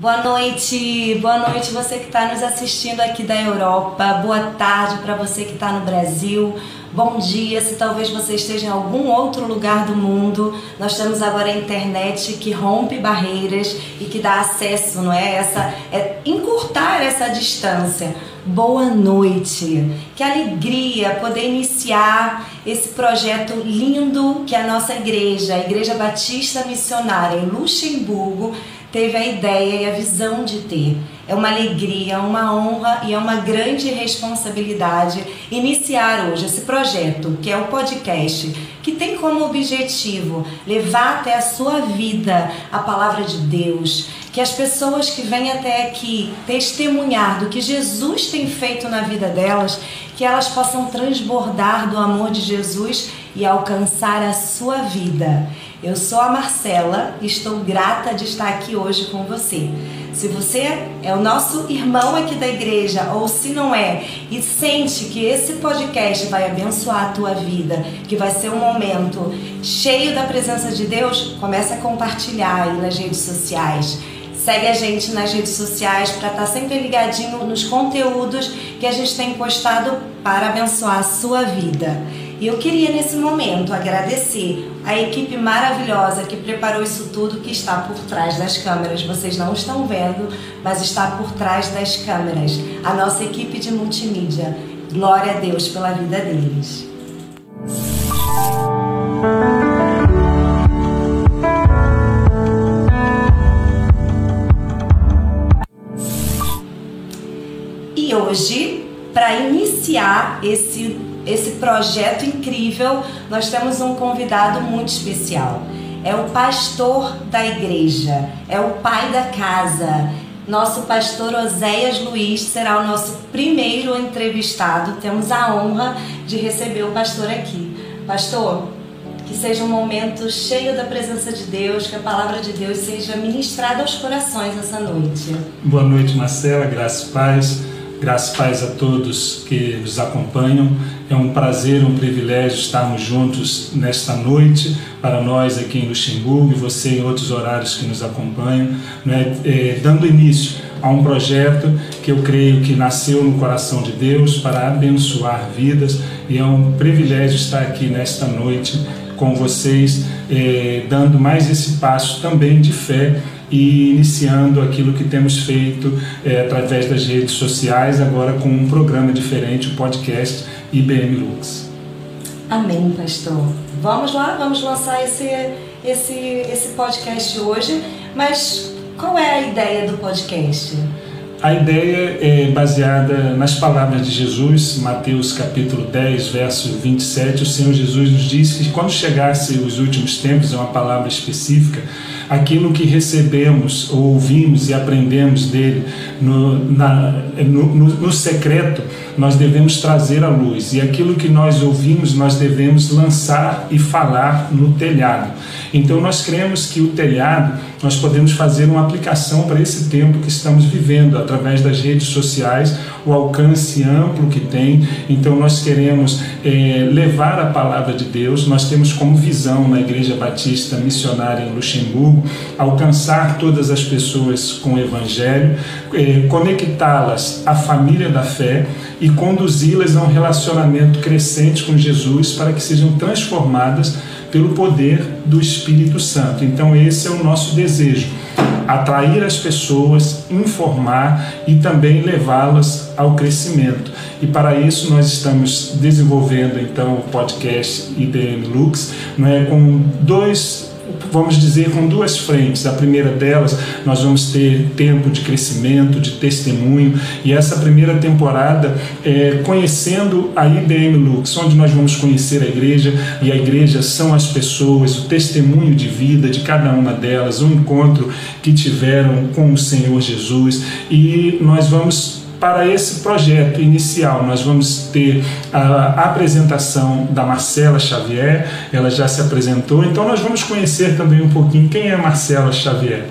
Boa noite, boa noite você que está nos assistindo aqui da Europa, boa tarde para você que está no Brasil, bom dia se talvez você esteja em algum outro lugar do mundo. Nós temos agora a internet que rompe barreiras e que dá acesso, não é? Essa, é encurtar essa distância. Boa noite, que alegria poder iniciar esse projeto lindo que a nossa igreja, a Igreja Batista Missionária em Luxemburgo, teve a ideia e a visão de ter. É uma alegria, uma honra e é uma grande responsabilidade iniciar hoje esse projeto, que é o podcast, que tem como objetivo levar até a sua vida a palavra de Deus, que as pessoas que vêm até aqui testemunhar do que Jesus tem feito na vida delas, que elas possam transbordar do amor de Jesus e alcançar a sua vida. Eu sou a Marcela e estou grata de estar aqui hoje com você. Se você é o nosso irmão aqui da igreja ou se não é e sente que esse podcast vai abençoar a tua vida, que vai ser um momento cheio da presença de Deus, comece a compartilhar aí nas redes sociais. Segue a gente nas redes sociais para estar sempre ligadinho nos conteúdos que a gente tem postado para abençoar a sua vida. E eu queria nesse momento agradecer a equipe maravilhosa que preparou isso tudo que está por trás das câmeras. Vocês não estão vendo, mas está por trás das câmeras. A nossa equipe de multimídia. Glória a Deus pela vida deles. E hoje, para iniciar esse esse projeto incrível, nós temos um convidado muito especial. É o pastor da igreja, é o pai da casa. Nosso pastor Oséias Luiz será o nosso primeiro entrevistado. Temos a honra de receber o pastor aqui. Pastor, que seja um momento cheio da presença de Deus, que a palavra de Deus seja ministrada aos corações essa noite. Boa noite, Marcela, graças e paz. Graças paz a todos que nos acompanham. É um prazer, um privilégio estarmos juntos nesta noite, para nós aqui em Luxemburgo e você em outros horários que nos acompanham, né? é, dando início a um projeto que eu creio que nasceu no coração de Deus para abençoar vidas e é um privilégio estar aqui nesta noite com vocês, é, dando mais esse passo também de fé e iniciando aquilo que temos feito é, através das redes sociais, agora com um programa diferente, o podcast IBM Lux. Amém, pastor. Vamos lá, vamos lançar esse, esse, esse podcast hoje, mas qual é a ideia do podcast? A ideia é baseada nas palavras de Jesus, Mateus capítulo 10, verso 27. O Senhor Jesus nos disse que quando chegasse os últimos tempos, é uma palavra específica, aquilo que recebemos, ou ouvimos e aprendemos dele no, na, no, no, no secreto, nós devemos trazer à luz. E aquilo que nós ouvimos, nós devemos lançar e falar no telhado. Então nós cremos que o telhado, nós podemos fazer uma aplicação para esse tempo que estamos vivendo, através das redes sociais, o alcance amplo que tem. Então nós queremos é, levar a palavra de Deus, nós temos como visão na Igreja Batista Missionária em Luxemburgo, alcançar todas as pessoas com o Evangelho, é, conectá-las à família da fé e conduzi-las a um relacionamento crescente com Jesus para que sejam transformadas pelo poder do Espírito Santo. Então, esse é o nosso desejo: atrair as pessoas, informar e também levá-las ao crescimento. E para isso nós estamos desenvolvendo então o podcast IDM Lux, não é com dois vamos dizer, com duas frentes. A primeira delas, nós vamos ter tempo de crescimento, de testemunho, e essa primeira temporada é conhecendo a IBM Lux, onde nós vamos conhecer a igreja, e a igreja são as pessoas, o testemunho de vida de cada uma delas, o encontro que tiveram com o Senhor Jesus, e nós vamos para esse projeto inicial, nós vamos ter a apresentação da Marcela Xavier, ela já se apresentou, então nós vamos conhecer também um pouquinho quem é Marcela Xavier.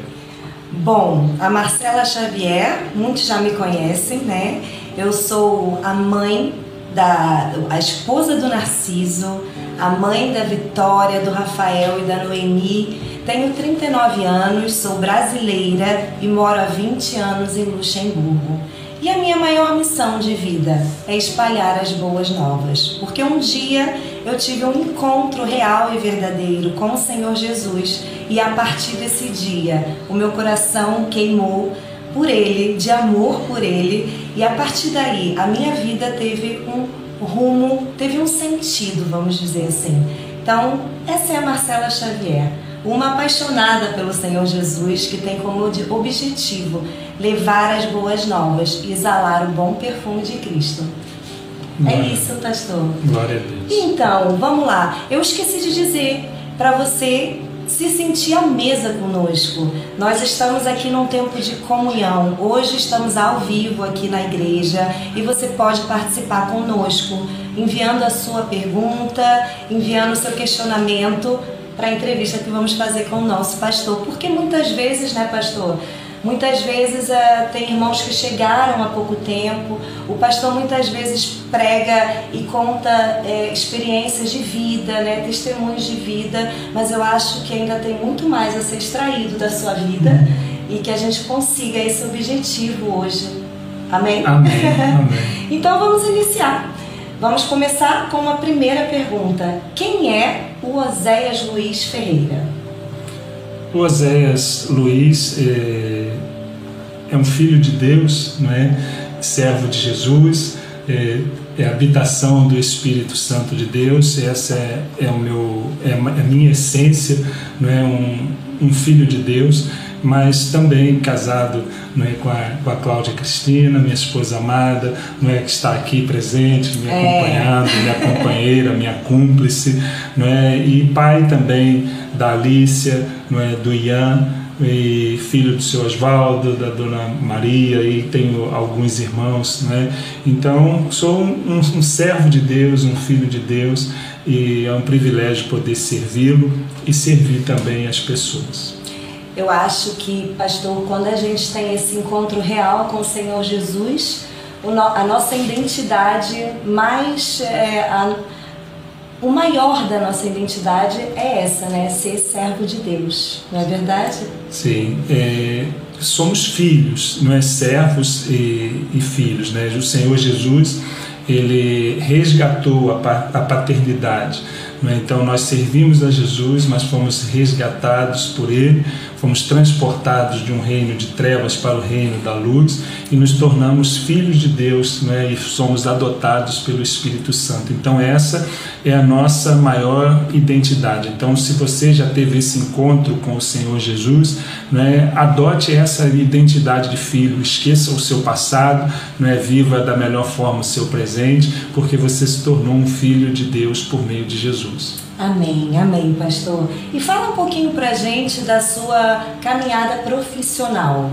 Bom, a Marcela Xavier, muitos já me conhecem, né? Eu sou a mãe da a esposa do Narciso, a mãe da Vitória, do Rafael e da Noemi, Tenho 39 anos, sou brasileira e moro há 20 anos em Luxemburgo. E a minha maior missão de vida é espalhar as boas novas, porque um dia eu tive um encontro real e verdadeiro com o Senhor Jesus e a partir desse dia o meu coração queimou por Ele, de amor por Ele, e a partir daí a minha vida teve um rumo, teve um sentido, vamos dizer assim. Então, essa é a Marcela Xavier, uma apaixonada pelo Senhor Jesus que tem como objetivo levar as boas novas e exalar o bom perfume de Cristo. É Glória. É isso, pastor. Glória a Deus. Então, vamos lá. Eu esqueci de dizer para você se sentir à mesa conosco. Nós estamos aqui num tempo de comunhão. Hoje estamos ao vivo aqui na igreja e você pode participar conosco, enviando a sua pergunta, enviando o seu questionamento para a entrevista que vamos fazer com o nosso pastor. Porque muitas vezes, né, pastor? Muitas vezes uh, tem irmãos que chegaram há pouco tempo, o pastor muitas vezes prega e conta é, experiências de vida, né, testemunhos de vida, mas eu acho que ainda tem muito mais a ser extraído da sua vida e que a gente consiga esse objetivo hoje. Amém? Amém. Amém. então vamos iniciar. Vamos começar com uma primeira pergunta. Quem é Oséias Luiz Ferreira? O Oséias Luiz é, é, um filho de Deus, não é? servo de Jesus, é, é habitação do Espírito Santo de Deus, essa é, é, o meu, é a minha essência, não é? um, um filho de Deus mas também casado não é, com, a, com a Cláudia Cristina, minha esposa amada, não é, que está aqui presente, me é. acompanhando, é. minha companheira, minha cúmplice, não é, e pai também da Alicia, não é, do Ian, e filho do seu Oswaldo, da dona Maria, e tenho alguns irmãos, né? Então, sou um, um, servo de Deus, um filho de Deus, e é um privilégio poder servi-lo e servir também as pessoas. Eu acho que, pastor, quando a gente tem esse encontro real com o Senhor Jesus, a nossa identidade mais. É, a, o maior da nossa identidade é essa, né? Ser servo de Deus, não é verdade? Sim, é, somos filhos, não é? Servos e, e filhos, né? O Senhor Jesus, ele resgatou a, paternidade. Né? Então nós servimos a Jesus, mas fomos resgatados por Ele fomos transportados de um reino de trevas para o reino da luz e nos tornamos filhos de Deus né, e somos adotados pelo Espírito Santo. Então, essa é a nossa maior identidade. Então, se você já teve esse encontro com o Senhor Jesus, né, adote essa identidade de filho, esqueça o seu passado, né, viva da melhor forma o seu presente, porque você se tornou um filho de Deus por meio de Jesus. Amém, amém, pastor. E fala um pouquinho pra gente da sua caminhada profissional.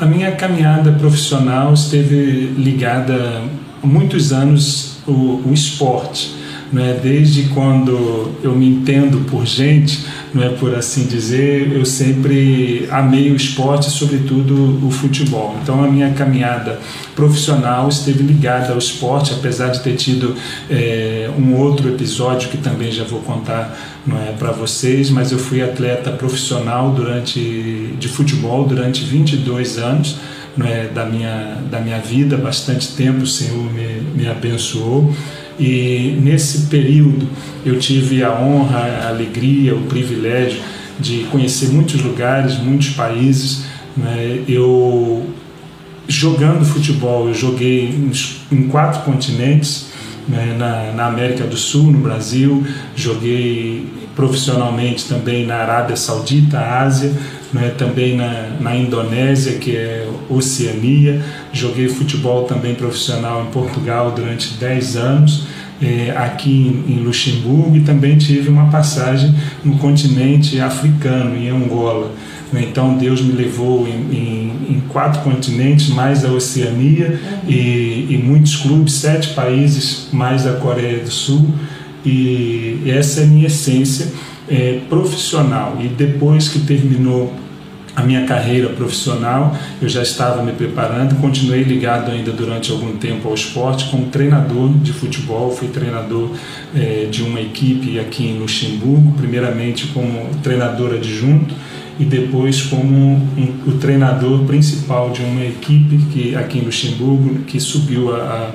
A minha caminhada profissional esteve ligada há muitos anos o, o esporte. Né? Desde quando eu me entendo por gente, não é por assim dizer, eu sempre amei o esporte, sobretudo o futebol. Então a minha caminhada profissional esteve ligada ao esporte, apesar de ter tido é, um outro episódio que também já vou contar não é para vocês, mas eu fui atleta profissional durante de futebol durante 22 anos. É, da, minha, da minha vida, bastante tempo o Senhor me, me abençoou. E nesse período eu tive a honra, a alegria, o privilégio de conhecer muitos lugares, muitos países. Né? Eu jogando futebol, eu joguei em quatro continentes, né? na, na América do Sul, no Brasil, joguei profissionalmente também na Arábia Saudita, Ásia, né? também na, na Indonésia, que é Oceania. Joguei futebol também profissional em Portugal durante 10 anos. É, aqui em, em Luxemburgo e também tive uma passagem no continente africano, em Angola. Né? Então Deus me levou em, em, em, quatro continentes, mais a Oceania uhum. e, e, muitos clubes, sete países, mais a Coreia do Sul. E essa é a minha essência é, profissional. E depois que terminou a minha carreira profissional, eu já estava me preparando, continuei ligado ainda durante algum tempo ao esporte como treinador de futebol, fui treinador eh, de uma equipe aqui em Luxemburgo, primeiramente como treinador adjunto e depois como um, o treinador principal de uma equipe que aqui em Luxemburgo que subiu a, a,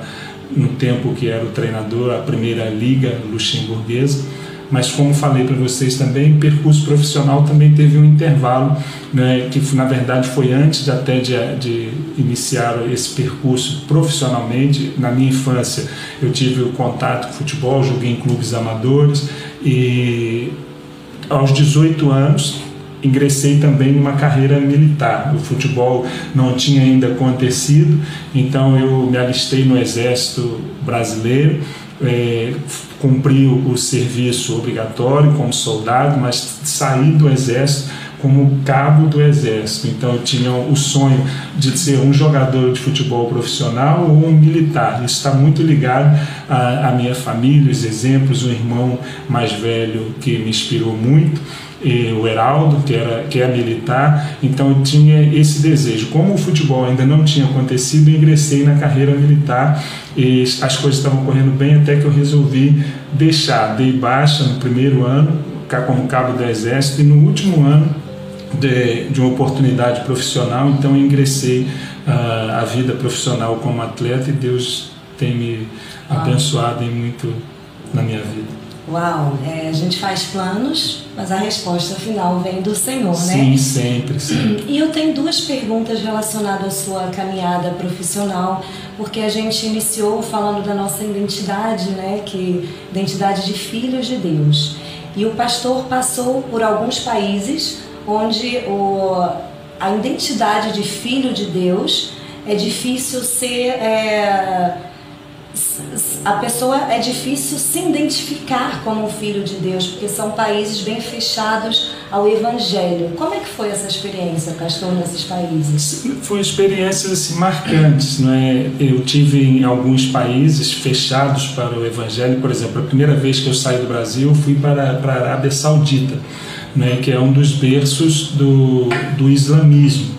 no tempo que era o treinador a primeira liga luxemburguesa mas como falei para vocês também, percurso profissional também teve um intervalo, né, que na verdade foi antes até de, de iniciar esse percurso profissionalmente. Na minha infância eu tive o contato com futebol, joguei em clubes amadores e aos 18 anos ingressei também numa carreira militar. O futebol não tinha ainda acontecido, então eu me alistei no Exército Brasileiro é, cumpri o, serviço obrigatório como soldado, mas saí do exército como cabo do exército. Então eu tinha o sonho de ser um jogador de futebol profissional ou um militar. Isso está muito ligado à, à minha família, os exemplos, o irmão mais velho que me inspirou muito o Heraldo, que, era, que é militar, então eu tinha esse desejo. Como o futebol ainda não tinha acontecido, eu ingressei na carreira militar e as coisas estavam correndo bem até que eu resolvi deixar. Dei baixa no primeiro ano, como cabo do Exército, e no último ano de, de uma oportunidade profissional, então eu ingressei uh, a vida profissional como atleta e Deus tem me abençoado em muito na minha vida. Uau, é, a gente faz planos, mas a resposta final vem do Senhor, né? Sim, sempre, sempre. E eu tenho duas perguntas relacionadas à sua caminhada profissional, porque a gente iniciou falando da nossa identidade, né? Que identidade de filhos de Deus. E o pastor passou por alguns países onde o, a identidade de filho de Deus é difícil ser é, a pessoa é difícil se identificar como um filho de Deus, porque são países bem fechados ao Evangelho. Como é que foi essa experiência, pastor, nesses países? Foi experiências assim, marcantes, não é? Eu tive em alguns países fechados para o Evangelho, por exemplo, a primeira vez que eu saí do Brasil, fui para, para a Arábia Saudita, né, que é um dos berços do, do islamismo.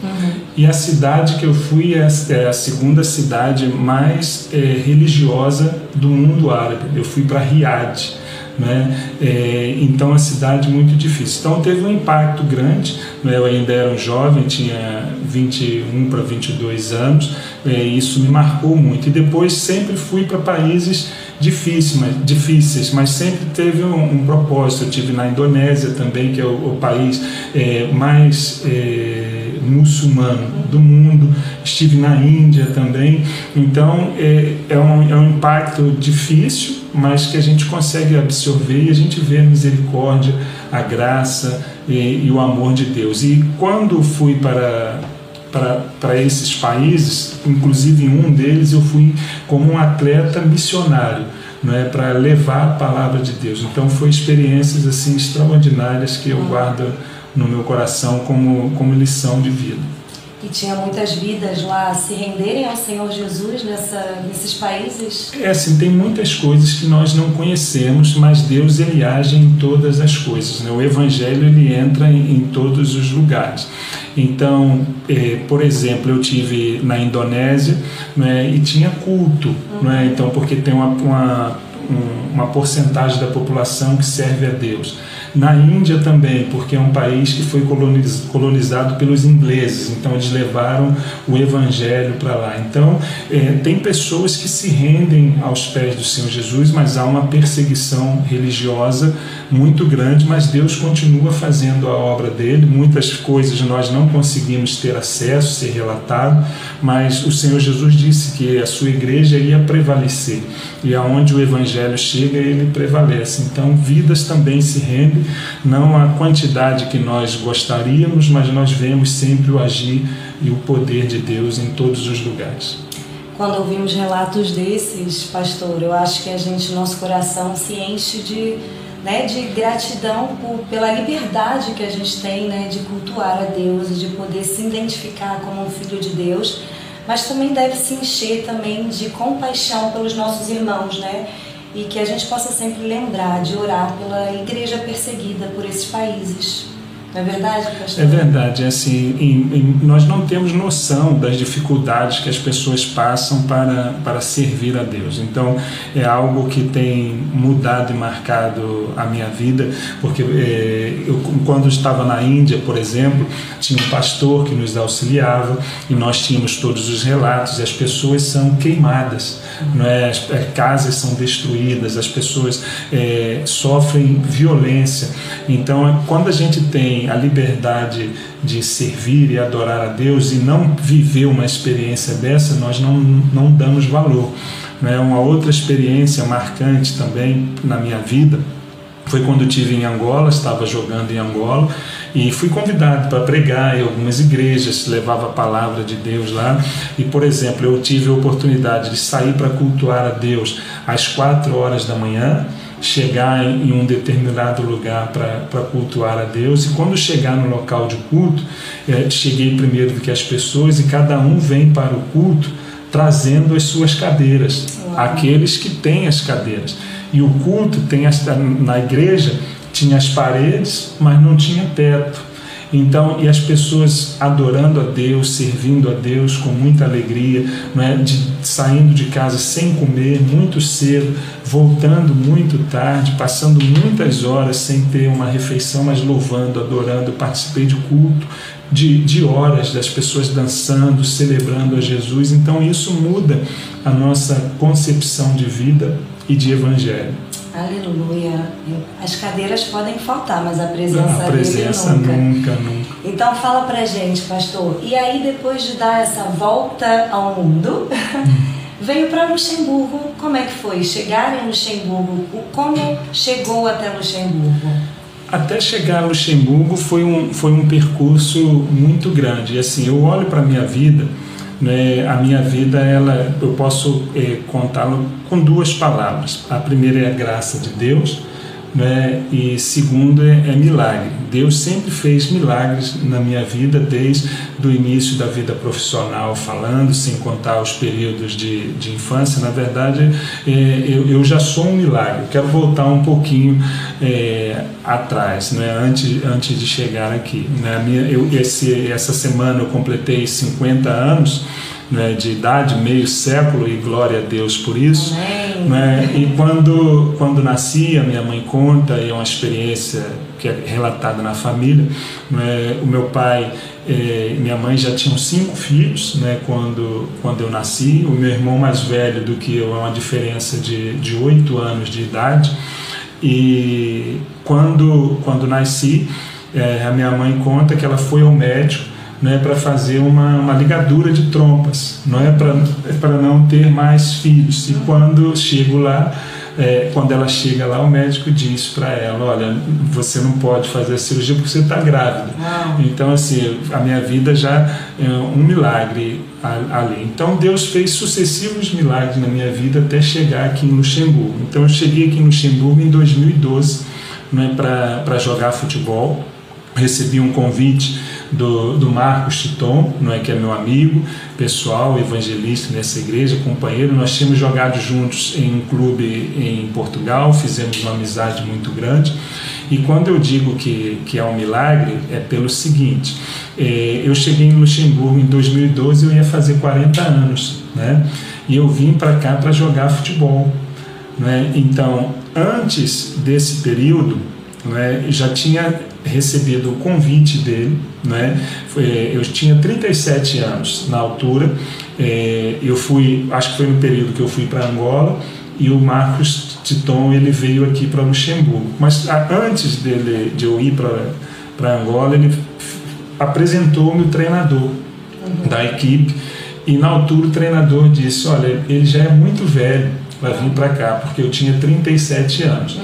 E a cidade que eu fui é, é a segunda cidade mais é, religiosa do mundo árabe. Eu fui para Riad. Né? É, então a cidade muito difícil. Então teve um impacto grande. Né? Eu ainda era um jovem, tinha 21 para 22 anos. É, isso me marcou muito. E depois sempre fui para países difíceis, mas, difíceis, mas sempre teve um, um, propósito. Eu tive na Indonésia também, que é o, o país é, mais é, muçulmano do mundo, estive na Índia também. Então é, é, um, é um impacto difícil, mas que a gente consegue absorver e a gente vê a misericórdia, a graça e, e o amor de Deus. E quando fui para para, esses países, inclusive em um deles eu fui como um atleta missionário, não é para levar a palavra de Deus. Então foi experiências assim extraordinárias que eu guardo no meu coração como, como lição de vida. E tinha muitas vidas lá se renderem ao Senhor Jesus nessa, nesses países? É assim, tem muitas coisas que nós não conhecemos, mas Deus ele age em todas as coisas. Né? O Evangelho ele entra em, em todos os lugares. Então, é, por exemplo, eu tive na Indonésia né, e tinha culto, uhum. né? então porque tem uma, uma, uma porcentagem da população que serve a Deus. Na Índia também, porque é um país que foi colonizado pelos ingleses, então eles levaram o evangelho para lá. Então, é, tem pessoas que se rendem aos pés do Senhor Jesus, mas há uma perseguição religiosa muito grande, mas Deus continua fazendo a obra dele. Muitas coisas nós não conseguimos ter acesso, ser relatado, mas o Senhor Jesus disse que a sua igreja ia prevalecer e aonde o evangelho chega, ele prevalece. Então, vidas também se rendem não a quantidade que nós gostaríamos, mas nós vemos sempre o agir e o poder de Deus em todos os lugares. Quando ouvimos relatos desses, pastor, eu acho que a gente, nosso coração se enche de, né, de gratidão por, pela liberdade que a gente tem né, de cultuar a Deus e de poder se identificar como um filho de Deus, mas também deve se encher também de compaixão pelos nossos irmãos, né? E que a gente possa sempre lembrar de orar pela igreja perseguida por esses países. É verdade, pastor? É verdade. É assim, em, em, nós não temos noção das dificuldades que as pessoas passam para, para servir a Deus. Então, é algo que tem mudado e marcado a minha vida, porque é, eu, quando estava na Índia, por exemplo, tinha um pastor que nos auxiliava e nós tínhamos todos os relatos e as pessoas são queimadas, não é? as, as casas são destruídas, as pessoas é, sofrem violência. Então, quando a gente tem a liberdade de servir e adorar a Deus e não viver uma experiência dessa, nós não, não damos valor. Né? Uma outra experiência marcante também na minha vida foi quando estive em Angola, estava jogando em Angola e fui convidado para pregar em algumas igrejas, levava a palavra de Deus lá. E, por exemplo, eu tive a oportunidade de sair para cultuar a Deus às quatro horas da manhã chegar em um determinado lugar para cultuar a Deus. E quando chegar no local de culto, é, cheguei primeiro do que as pessoas e cada um vem para o culto trazendo as suas cadeiras, Uau. aqueles que têm as cadeiras. E o culto tem as, na igreja tinha as paredes, mas não tinha teto. Então, e as pessoas adorando a Deus, servindo a Deus com muita alegria, não é? de, saindo de casa sem comer, muito cedo, voltando muito tarde, passando muitas horas sem ter uma refeição, mas louvando, adorando. participei de culto de, de horas das pessoas dançando, celebrando a Jesus. Então, isso muda a nossa concepção de vida e de evangelho. Aleluia. As cadeiras podem faltar, mas a presença, a presença dele nunca. nunca, nunca. Então fala pra gente, pastor. E aí depois de dar essa volta ao mundo, veio para Luxemburgo. Como é que foi? Chegar em Luxemburgo? Como chegou até Luxemburgo? Até chegar a Luxemburgo foi um, foi um percurso muito grande. E assim, eu olho para minha vida né, a minha vida ela eu posso é, contá-lo com duas palavras. A primeira é a graça de Deus, né, e segundo é, é, milagre. Deus sempre fez milagres na minha vida desde o início da vida profissional, falando, sem contar os períodos de, de infância. Na verdade, é, eu, eu, já sou um milagre. quero voltar um pouquinho é, atrás, né, antes, antes de chegar aqui. Né, minha, eu, esse, essa semana eu completei 50 anos né, de idade, meio século, e glória a Deus por isso. Né? E quando, quando nasci, a minha mãe conta, e é uma experiência que é relatada na família, né, o meu pai e minha mãe já tinham cinco filhos né, quando, quando eu nasci, o meu irmão mais velho do que eu é uma diferença de oito anos de idade, e quando, quando nasci, é, a minha mãe conta que ela foi ao médico né, para fazer uma, uma ligadura de trompas, não é para não ter mais filhos. E quando chego lá, é, quando ela chega lá, o médico diz para ela: Olha, você não pode fazer a cirurgia porque você está grávida. Então, assim, a minha vida já é um milagre ali. Então, Deus fez sucessivos milagres na minha vida até chegar aqui em Luxemburgo. Então, eu cheguei aqui em Luxemburgo em 2012 né, para jogar futebol. Recebi um convite do, do Marcos Titon, não é que é meu amigo pessoal, evangelista nessa igreja, companheiro. Nós tínhamos jogado juntos em um clube em Portugal, fizemos uma amizade muito grande. E quando eu digo que, que é um milagre, é pelo seguinte: é, eu cheguei em Luxemburgo em 2012, eu ia fazer 40 anos, né? E eu vim para cá para jogar futebol, né? Então, antes desse período, né, já tinha recebido o convite dele, né? Eu tinha 37 anos na altura. É, eu fui, acho que foi no período que eu fui para Angola e o Marcos Titon ele veio aqui para Luxemburgo. Mas antes dele de eu ir para Angola, ele apresentou-me o treinador uhum. da equipe e na altura o treinador disse: Olha, ele já é muito velho para vir para cá, porque eu tinha 37 anos. Uhum.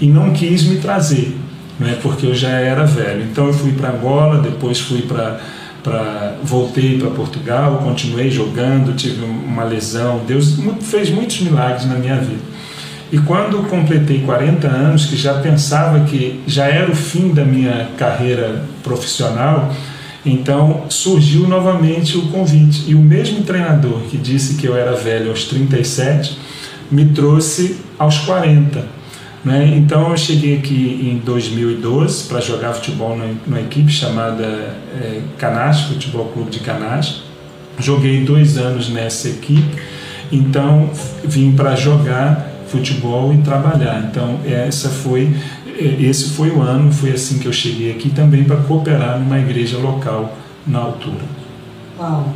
E não quis me trazer né, porque eu já era velho. Então eu fui para Angola, depois fui para para voltei para Portugal, continuei jogando, tive uma lesão. Deus fez muitos milagres na minha vida. E quando completei 40 anos, que já pensava que já era o fim da minha carreira profissional, então surgiu novamente o convite. E o mesmo treinador que disse que eu era velho aos 37 me trouxe aos 40 Né? Então eu cheguei aqui em 2012 para jogar futebol numa, equipe chamada é, Futebol Clube de Canás. Joguei dois anos nessa equipe, então vim para jogar futebol e trabalhar. Então essa foi é, esse foi o ano, foi assim que eu cheguei aqui também para cooperar numa igreja local na altura. Uau!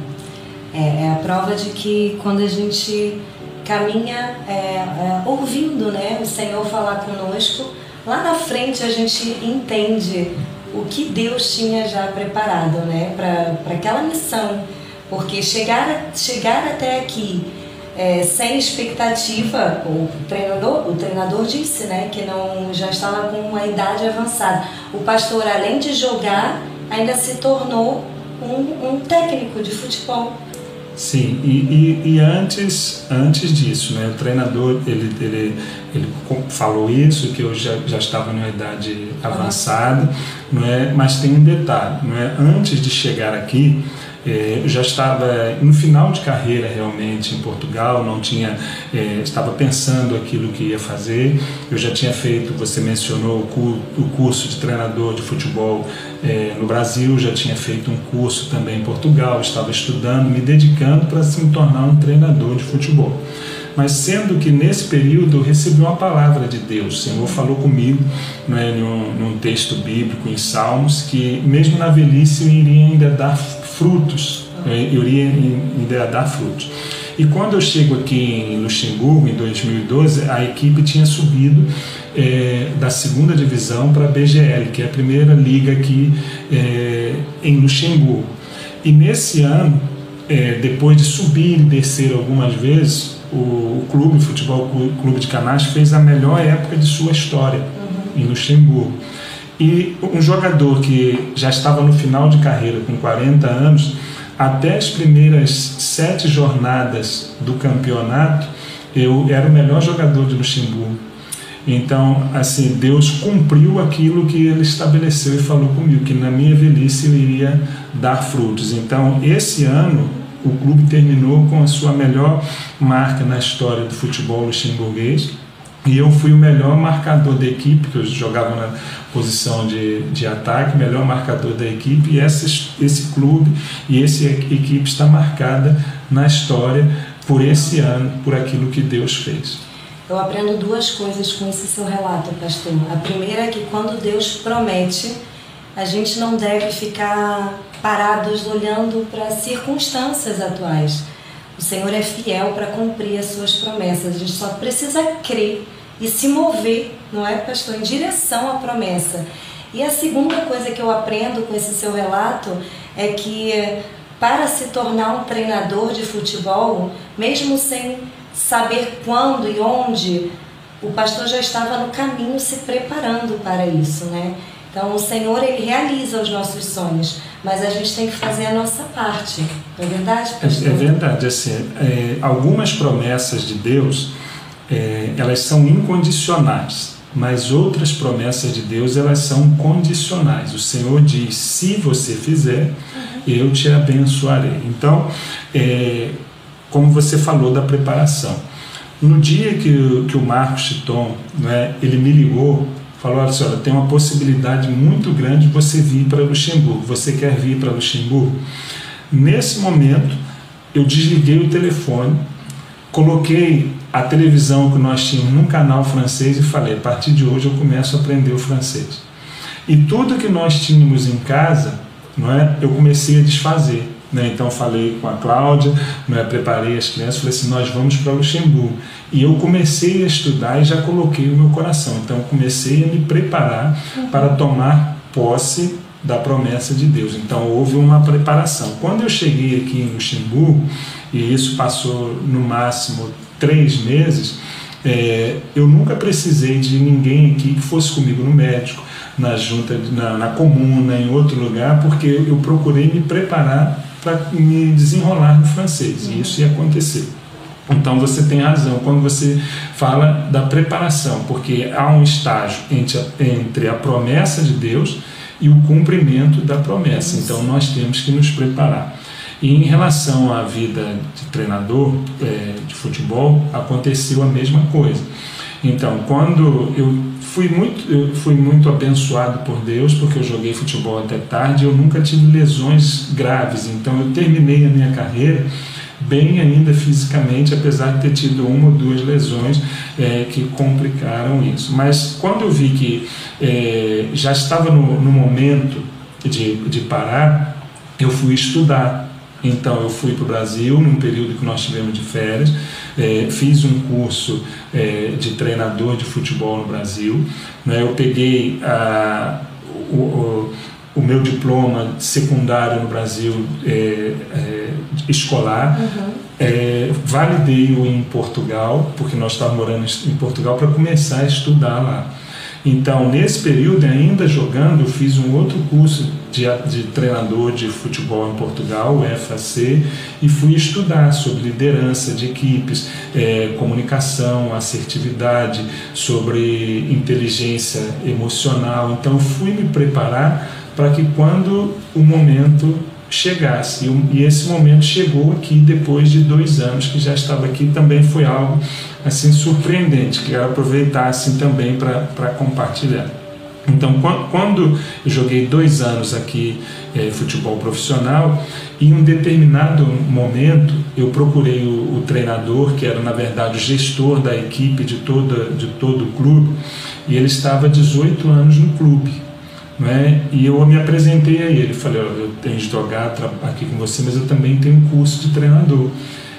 É, é a prova de que quando a gente caminha é, é, ouvindo né, o Senhor falar conosco, lá na frente a gente entende o que Deus tinha já preparado né, para aquela missão. Porque chegar, chegar até aqui é, sem expectativa, o treinador, o treinador disse né, que não já estava com uma idade avançada. O pastor, além de jogar, ainda se tornou um, um técnico de futebol. Sim, e, e, e, antes, antes disso, né, o treinador ele, ele, ele falou isso, que eu já, já estava numa idade avançada, não é? mas tem um detalhe, não é? antes de chegar aqui, é, eu já estava no final de carreira realmente em Portugal, não tinha, é, estava pensando aquilo que ia fazer. Eu já tinha feito, você mencionou o, curso de treinador de futebol é, no Brasil, já tinha feito um curso também em Portugal, estava estudando, me dedicando para se tornar um treinador de futebol. Mas sendo que nesse período eu recebi uma palavra de Deus, o Senhor falou comigo né, num, num texto bíblico em Salmos que mesmo na velhice eu iria ainda dar frutos, né, eu iria ainda dar frutos. E quando eu chego aqui em Luxemburgo, em 2012, a equipe tinha subido é, da segunda divisão para a BGL, que é a primeira liga aqui é, em Luxemburgo. E nesse ano, é, depois de subir e descer algumas vezes, o, o clube, o Futebol Clube de Canais, fez a melhor época de sua história uhum. em Luxemburgo. E um jogador que já estava no final de carreira, com 40 anos, até as primeiras sete jornadas do campeonato, eu era o melhor jogador de Luxemburgo. Então, assim, Deus cumpriu aquilo que ele estabeleceu e falou comigo, que na minha velhice eu iria dar frutos. Então, esse ano, o clube terminou com a sua melhor marca na história do futebol luxemburguês e eu fui o melhor marcador da equipe, que eu jogava na posição de, de ataque, melhor marcador da equipe. E esse, esse clube e essa equipe está marcada na história por esse ano, por aquilo que Deus fez. Eu aprendo duas coisas com esse seu relato, pastor. A primeira é que quando Deus promete, a gente não deve ficar parados olhando para as circunstâncias atuais. O Senhor é fiel para cumprir as suas promessas. A gente só precisa crer e se mover, não é, pastor, em direção à promessa. E a segunda coisa que eu aprendo com esse seu relato é que para se tornar um treinador de futebol, mesmo sem saber quando e onde, o pastor já estava no caminho se preparando para isso, né? Então o Senhor ele realiza os nossos sonhos, mas a gente tem que fazer a nossa parte. Não é verdade, pastor? É, é verdade, assim, é, algumas promessas de Deus é, elas são incondicionais, mas outras promessas de Deus elas são condicionais. O Senhor diz: se você fizer, eu te abençoarei. Então, é, como você falou da preparação, no dia que, que o Marcos Chiton, né, ele me ligou, falou: olha, senhora, tem uma possibilidade muito grande de você vir para Luxemburgo. Você quer vir para Luxemburgo? Nesse momento, eu desliguei o telefone, coloquei a televisão que nós tínhamos num canal francês e falei: a partir de hoje eu começo a aprender o francês. E tudo que nós tínhamos em casa, não é? Eu comecei a desfazer. Né? Então falei com a Cláudia, não é? preparei as crianças, falei assim: nós vamos para Luxemburgo. E eu comecei a estudar e já coloquei o meu coração. Então comecei a me preparar uhum. para tomar posse da promessa de Deus. Então houve uma preparação. Quando eu cheguei aqui em Luxemburgo, e isso passou no máximo três meses, é, eu nunca precisei de ninguém aqui que fosse comigo no médico, na junta, na, na comuna, em outro lugar, porque eu procurei me preparar para me desenrolar no francês, e isso ia acontecer. Então você tem razão quando você fala da preparação, porque há um estágio entre a, entre a promessa de Deus e o cumprimento da promessa. Então nós temos que nos preparar. E em relação à vida de treinador é, de futebol, aconteceu a mesma coisa. Então, quando eu fui muito, eu fui muito abençoado por Deus, porque eu joguei futebol até tarde, eu nunca tive lesões graves. Então, eu terminei a minha carreira bem ainda fisicamente, apesar de ter tido uma ou duas lesões é, que complicaram isso. Mas quando eu vi que é, já estava no, no momento de, de parar, eu fui estudar. Então eu fui para o Brasil num período que nós tivemos de férias, é, fiz um curso é, de treinador de futebol no Brasil. Né, eu peguei a, o, o o meu diploma secundário no Brasil é, é, escolar, uhum. é, validei-o em Portugal, porque nós estávamos morando em Portugal, para começar a estudar lá. Então, nesse período, ainda jogando, eu fiz um outro curso de, de treinador de futebol em Portugal, o FAC, e fui estudar sobre liderança de equipes, é, comunicação, assertividade, sobre inteligência emocional. Então, fui me preparar para que quando o momento chegasse, e esse momento chegou aqui depois de dois anos que já estava aqui, também foi algo assim surpreendente, que eu aproveitasse também para compartilhar. Então, quando eu joguei dois anos aqui é, futebol profissional, em um determinado momento eu procurei o, o, treinador, que era na verdade o gestor da equipe de, toda, de todo o clube, e ele estava 18 anos no clube. Né? E eu me apresentei a ele, falei, olha, eu tenho de jogar aqui com você, mas eu também tenho um curso de treinador.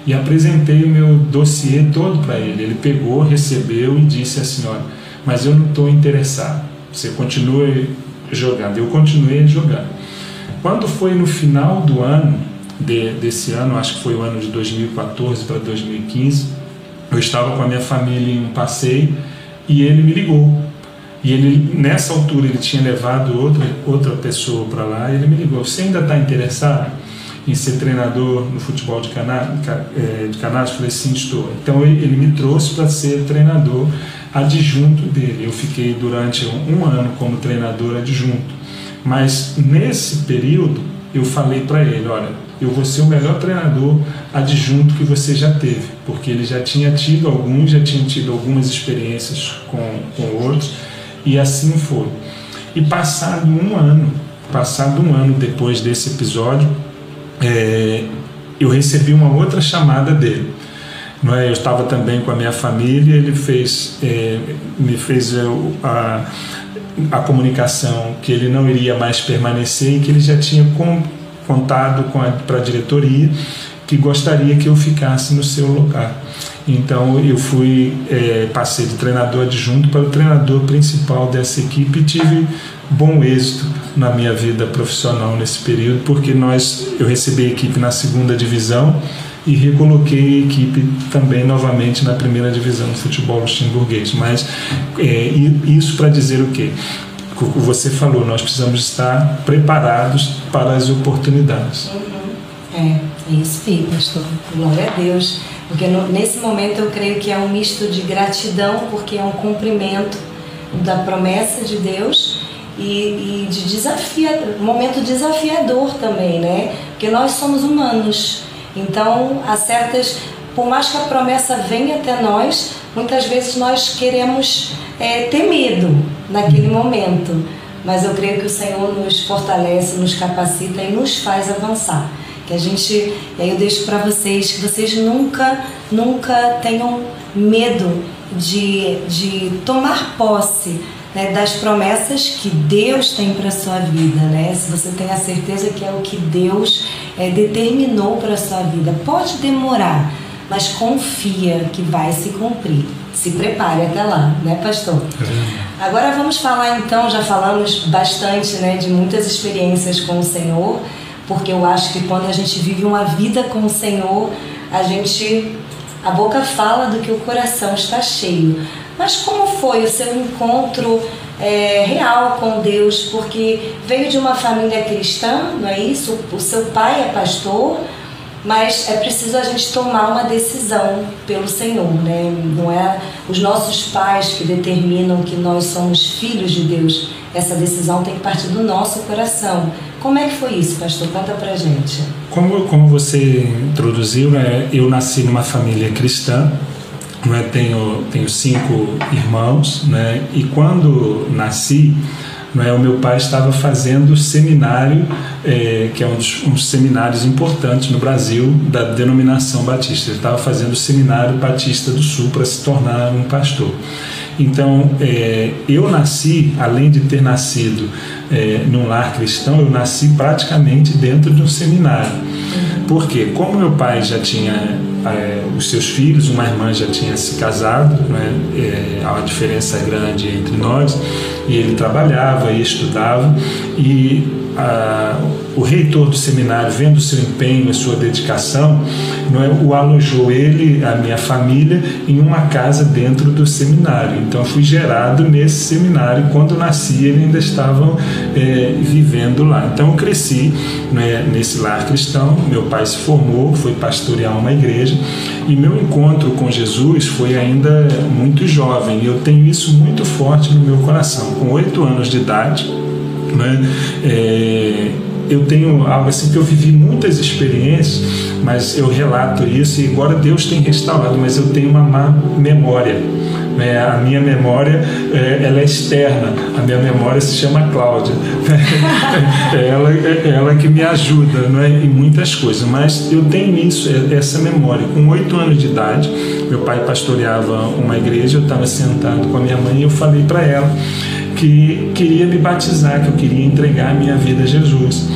E apresentei o meu dossiê todo para ele. Ele pegou, recebeu e disse assim, olha, mas eu não estou interessado. Você continue jogando. Eu continuei jogando. Quando foi no final do ano, de, desse ano, acho que foi o ano de 2014 para 2015, eu estava com a minha família em um passeio e ele me ligou e ele, nessa altura, ele tinha levado outra, outra pessoa para lá e ele me ligou: Você ainda está interessado em ser treinador no futebol de Canário? É, de? Eu falei: Sim, estou. Então ele me trouxe para ser treinador adjunto dele. Eu fiquei durante um ano como treinador adjunto. Mas nesse período, eu falei para ele: Olha, eu vou ser o melhor treinador adjunto que você já teve, porque ele já tinha tido alguns, já tinha tido algumas experiências com, com outros e assim foi. E passado um ano, passado um ano depois desse episódio, é, eu recebi uma outra chamada dele. É? Eu estava também com a minha família, ele fez, é, me fez é, a, a comunicação que ele não iria mais permanecer e que ele já tinha com, contado para a diretoria que gostaria que eu ficasse no seu lugar. Então eu fui, é, passei de treinador adjunto para o treinador principal dessa equipe e tive bom êxito na minha vida profissional nesse período, porque nós, eu recebi a equipe na segunda divisão e recoloquei a equipe também novamente na primeira divisão do futebol luxemburguês. Mas é, isso para dizer o quê? Você falou, nós precisamos estar preparados para as oportunidades. Uhum. É, isso pastor. Glória a Deus. Porque no, nesse momento eu creio que é um misto de gratidão, porque é um cumprimento da promessa de Deus e, e de desafio, momento desafiador também, né? Porque nós somos humanos. Então, há certas. Por mais que a promessa venha até nós, muitas vezes nós queremos é, ter medo naquele momento. Mas eu creio que o Senhor nos fortalece, nos capacita e nos faz avançar que a gente, e aí eu deixo para vocês que vocês nunca, nunca tenham medo de, de tomar posse né, das promessas que Deus tem para sua vida, né? Se você tem a certeza que é o que Deus é, determinou para sua vida, pode demorar, mas confia que vai se cumprir. Se prepare até lá, né, pastor? É. Agora vamos falar então, já falamos bastante, né, de muitas experiências com o Senhor porque eu acho que quando a gente vive uma vida com o Senhor, a gente a boca fala do que o coração está cheio. Mas como foi o seu encontro é, real com Deus? Porque veio de uma família cristã, não é isso? O seu pai é pastor, mas é preciso a gente tomar uma decisão pelo Senhor, né? Não é os nossos pais que determinam que nós somos filhos de Deus. Essa decisão tem que partir do nosso coração. Como é que foi isso, pastor? Conta pra gente. Como, como você introduziu, né, eu nasci numa família cristã né, tenho, tenho cinco irmãos, né, e quando nasci, né, o meu pai estava fazendo seminário, é, que é um dos seminários importantes no Brasil, da denominação batista. Ele estava fazendo o seminário Batista do Sul para se tornar um pastor. Então, é, eu nasci, além de ter nascido é, num lar cristão, eu nasci praticamente dentro de um seminário. Porque, como meu pai já tinha é, os seus filhos, uma irmã já tinha se casado, né, é, há uma diferença grande entre nós, e ele trabalhava e estudava, e a, o reitor do seminário, vendo o seu empenho e sua dedicação, não é, o alojou ele, a minha família, em uma casa dentro do seminário. Então fui gerado nesse seminário. Quando nasci, eles ainda estavam é, vivendo lá. Então cresci né, nesse lar cristão. Meu pai se formou, foi pastorear uma igreja e meu encontro com Jesus foi ainda muito jovem. E eu tenho isso muito forte no meu coração. Com oito anos de idade, né, é, eu tenho algo assim que eu vivi muitas experiências, mas eu relato isso e agora Deus tem restaurado, mas eu tenho uma má memória. Né? A minha memória é, ela é externa, a minha memória se chama Cláudia. é ela, é ela que me ajuda não é? em muitas coisas, mas eu tenho isso, é, essa memória. Com oito anos de idade, meu pai pastoreava uma igreja, eu estava sentado com a minha mãe e eu falei para ela que queria me batizar, que eu queria entregar a minha vida a Jesus.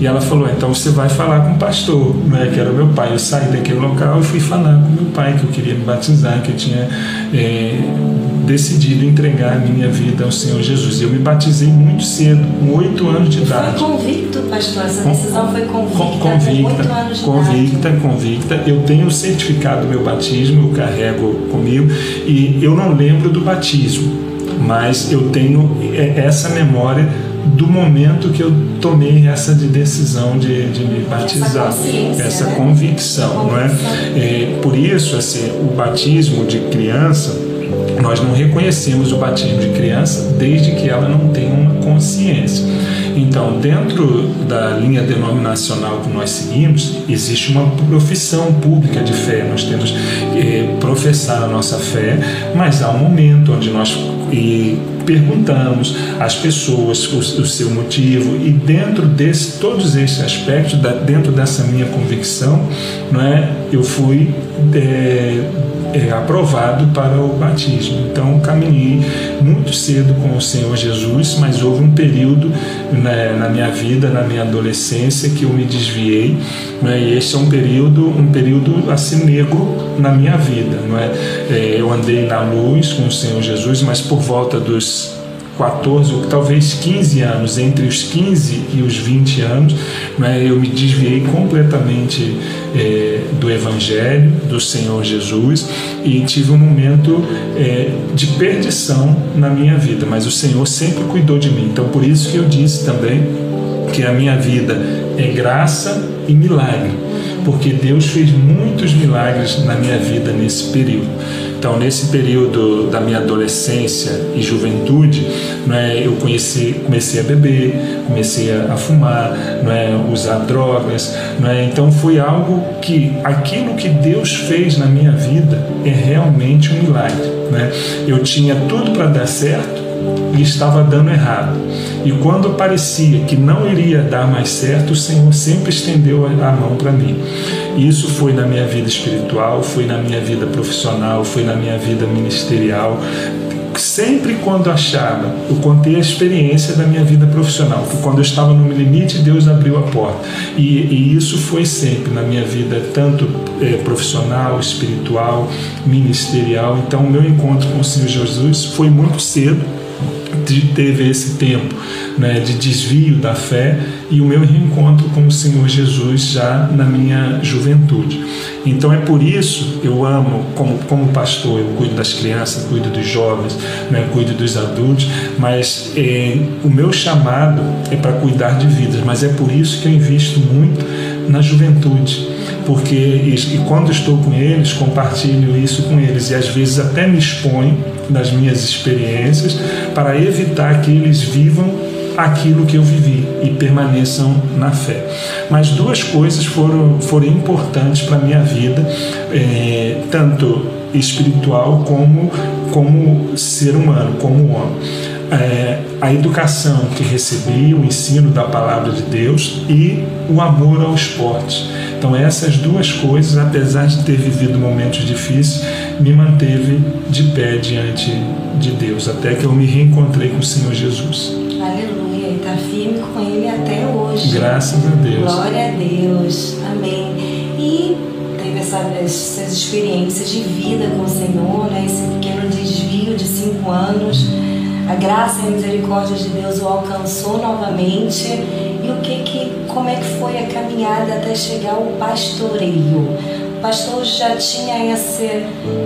E ela falou: então você vai falar com o pastor, né, que era o meu pai. Eu saí daquele local e fui falar com meu pai que eu queria me batizar, que eu tinha é, decidido entregar a minha vida ao Senhor Jesus. Eu me batizei muito cedo, com oito anos de idade. Foi convicto, pastor? Essa decisão foi convicta? Convicta, convicta, convicta. Eu tenho o certificado do meu batismo, eu carrego comigo, e eu não lembro do batismo mas eu tenho é, essa memória do momento que eu tomei essa de decisão de, de me batizar, essa, essa né? convicção, não é? é? Por isso, assim, o batismo de criança, nós não reconhecemos o batismo de criança desde que ela não tenha uma consciência. Então, dentro da linha denominacional que nós seguimos, existe uma profissão pública de fé. Nós temos que professar a nossa fé, mas há um momento onde nós e perguntamos às pessoas o, o, seu motivo e dentro desse todos esses aspectos da, dentro dessa minha convicção não é? Eu fui é, é, aprovado para o batismo então caminhei muito cedo com o Senhor Jesus mas houve um período né, na minha vida na minha adolescência que eu me desviei né, e esse é um período um período assim negro na minha vida não é? é eu andei na luz com o Senhor Jesus mas por volta dos 14 ou talvez 15 anos, entre os 15 e os 20 anos, né, eu me desviei completamente é, do Evangelho, do Senhor Jesus, e tive um momento é, de perdição na minha vida, mas o Senhor sempre cuidou de mim. Então, por isso que eu disse também que a minha vida é graça e milagre, porque Deus fez muitos milagres na minha vida nesse período. Então, nesse período da minha adolescência e juventude, não é, eu conheci, comecei a beber, comecei a, fumar, não é, usar drogas. Não é, então, foi algo que aquilo que Deus fez na minha vida é realmente um milagre. Né? Eu tinha tudo para dar certo e estava dando errado. E quando parecia que não iria dar mais certo, o Senhor sempre estendeu a mão para mim. Isso foi na minha vida espiritual, foi na minha vida profissional, foi na minha vida ministerial. Sempre quando achava, eu contei a experiência da minha vida profissional, que quando eu estava no limite, Deus abriu a porta. E, e isso foi sempre na minha vida, tanto é, profissional, espiritual, ministerial. Então, o meu encontro com o Senhor Jesus foi muito cedo teve esse tempo né, de desvio da fé e o meu reencontro com o Senhor Jesus já na minha juventude. Então é por isso eu amo, como, como pastor, eu cuido das crianças, cuido dos jovens, né, cuido dos adultos, mas é, o meu chamado é para cuidar de vidas, mas é por isso que eu invisto muito na juventude porque e quando estou com eles, compartilho isso com eles e às vezes até me exponho das minhas experiências para evitar que eles vivam aquilo que eu vivi e permaneçam na fé. Mas duas coisas foram, foram importantes para a minha vida, é, tanto espiritual como, como ser humano, como homem. É, a educação que recebi, o ensino da palavra de Deus e o amor ao esporte. Então essas duas coisas, apesar de ter vivido momentos difíceis, me manteve de pé diante de Deus, até que eu me reencontrei com o Senhor Jesus. Aleluia, e está firme com Ele até hoje. Graças a Deus. Glória a Deus, amém. E teve essa, essas experiências de vida com o Senhor, né? esse pequeno desvio de cinco anos. A graça e a misericórdia de Deus o alcançou novamente. Como é que foi a caminhada até chegar ao pastoreio? O pastor já tinha esse,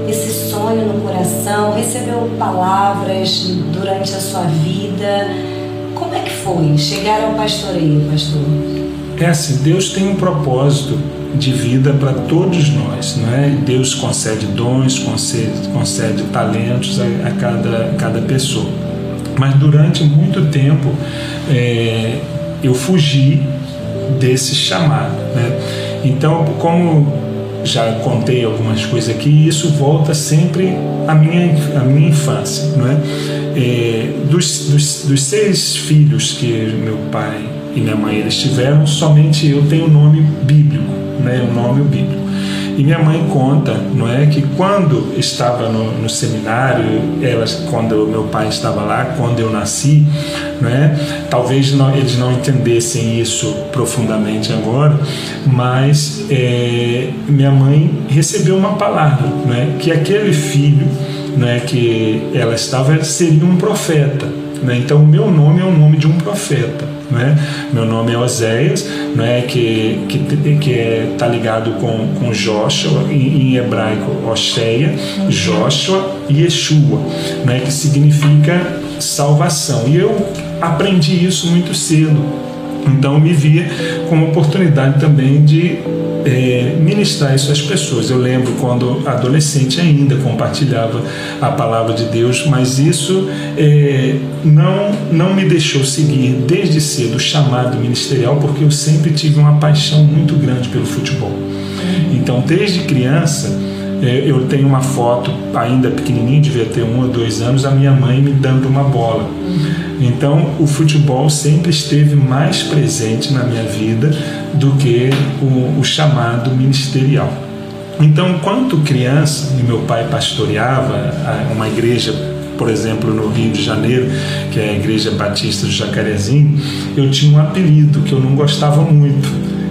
esse sonho no coração, recebeu palavras durante a sua vida. Como é que foi chegar ao pastoreio, pastor? É assim, Deus tem um propósito de vida para todos nós, não é? Deus concede dons, concede, concede talentos a, a cada, a cada pessoa. Mas durante muito tempo é, eu fugi desse chamado, né? Então, como já contei algumas coisas aqui, isso volta sempre à minha, à minha infância. Não é? é dos, dos, dos, seis filhos que meu pai e minha mãe eles tiveram, somente eu tenho o nome bíblico, né? o nome bíblico. E minha mãe conta, não é, que quando estava no, no seminário, elas, quando meu pai estava lá, quando eu nasci, não é, talvez não, eles não entendessem isso profundamente agora, mas é, minha mãe recebeu uma palavra, não é, que aquele filho, não é, que ela estava seria um profeta. Né? Então, o meu nome é o nome de um profeta. Né? Meu nome é Oséias, né? que está que, que é, tá ligado com, com Joshua, em, em hebraico Oshea, Joshua e Yeshua, né? que significa salvação. E eu aprendi isso muito cedo. Então, me via como oportunidade também de é, ministrar isso às pessoas. Eu lembro quando adolescente ainda compartilhava a palavra de Deus, mas isso é, não, não me deixou seguir desde cedo o chamado ministerial, porque eu sempre tive uma paixão muito grande pelo futebol. Então, desde criança, eu tenho uma foto ainda pequenininha, devia ter um ou dois anos, a minha mãe me dando uma bola. Então, o futebol sempre esteve mais presente na minha vida do que o, o chamado ministerial. Então, quando criança, e meu pai pastoreava uma igreja por exemplo, no Rio de Janeiro, que é a Igreja Batista do Jacarezinho, eu tinha um apelido que eu não gostava muito,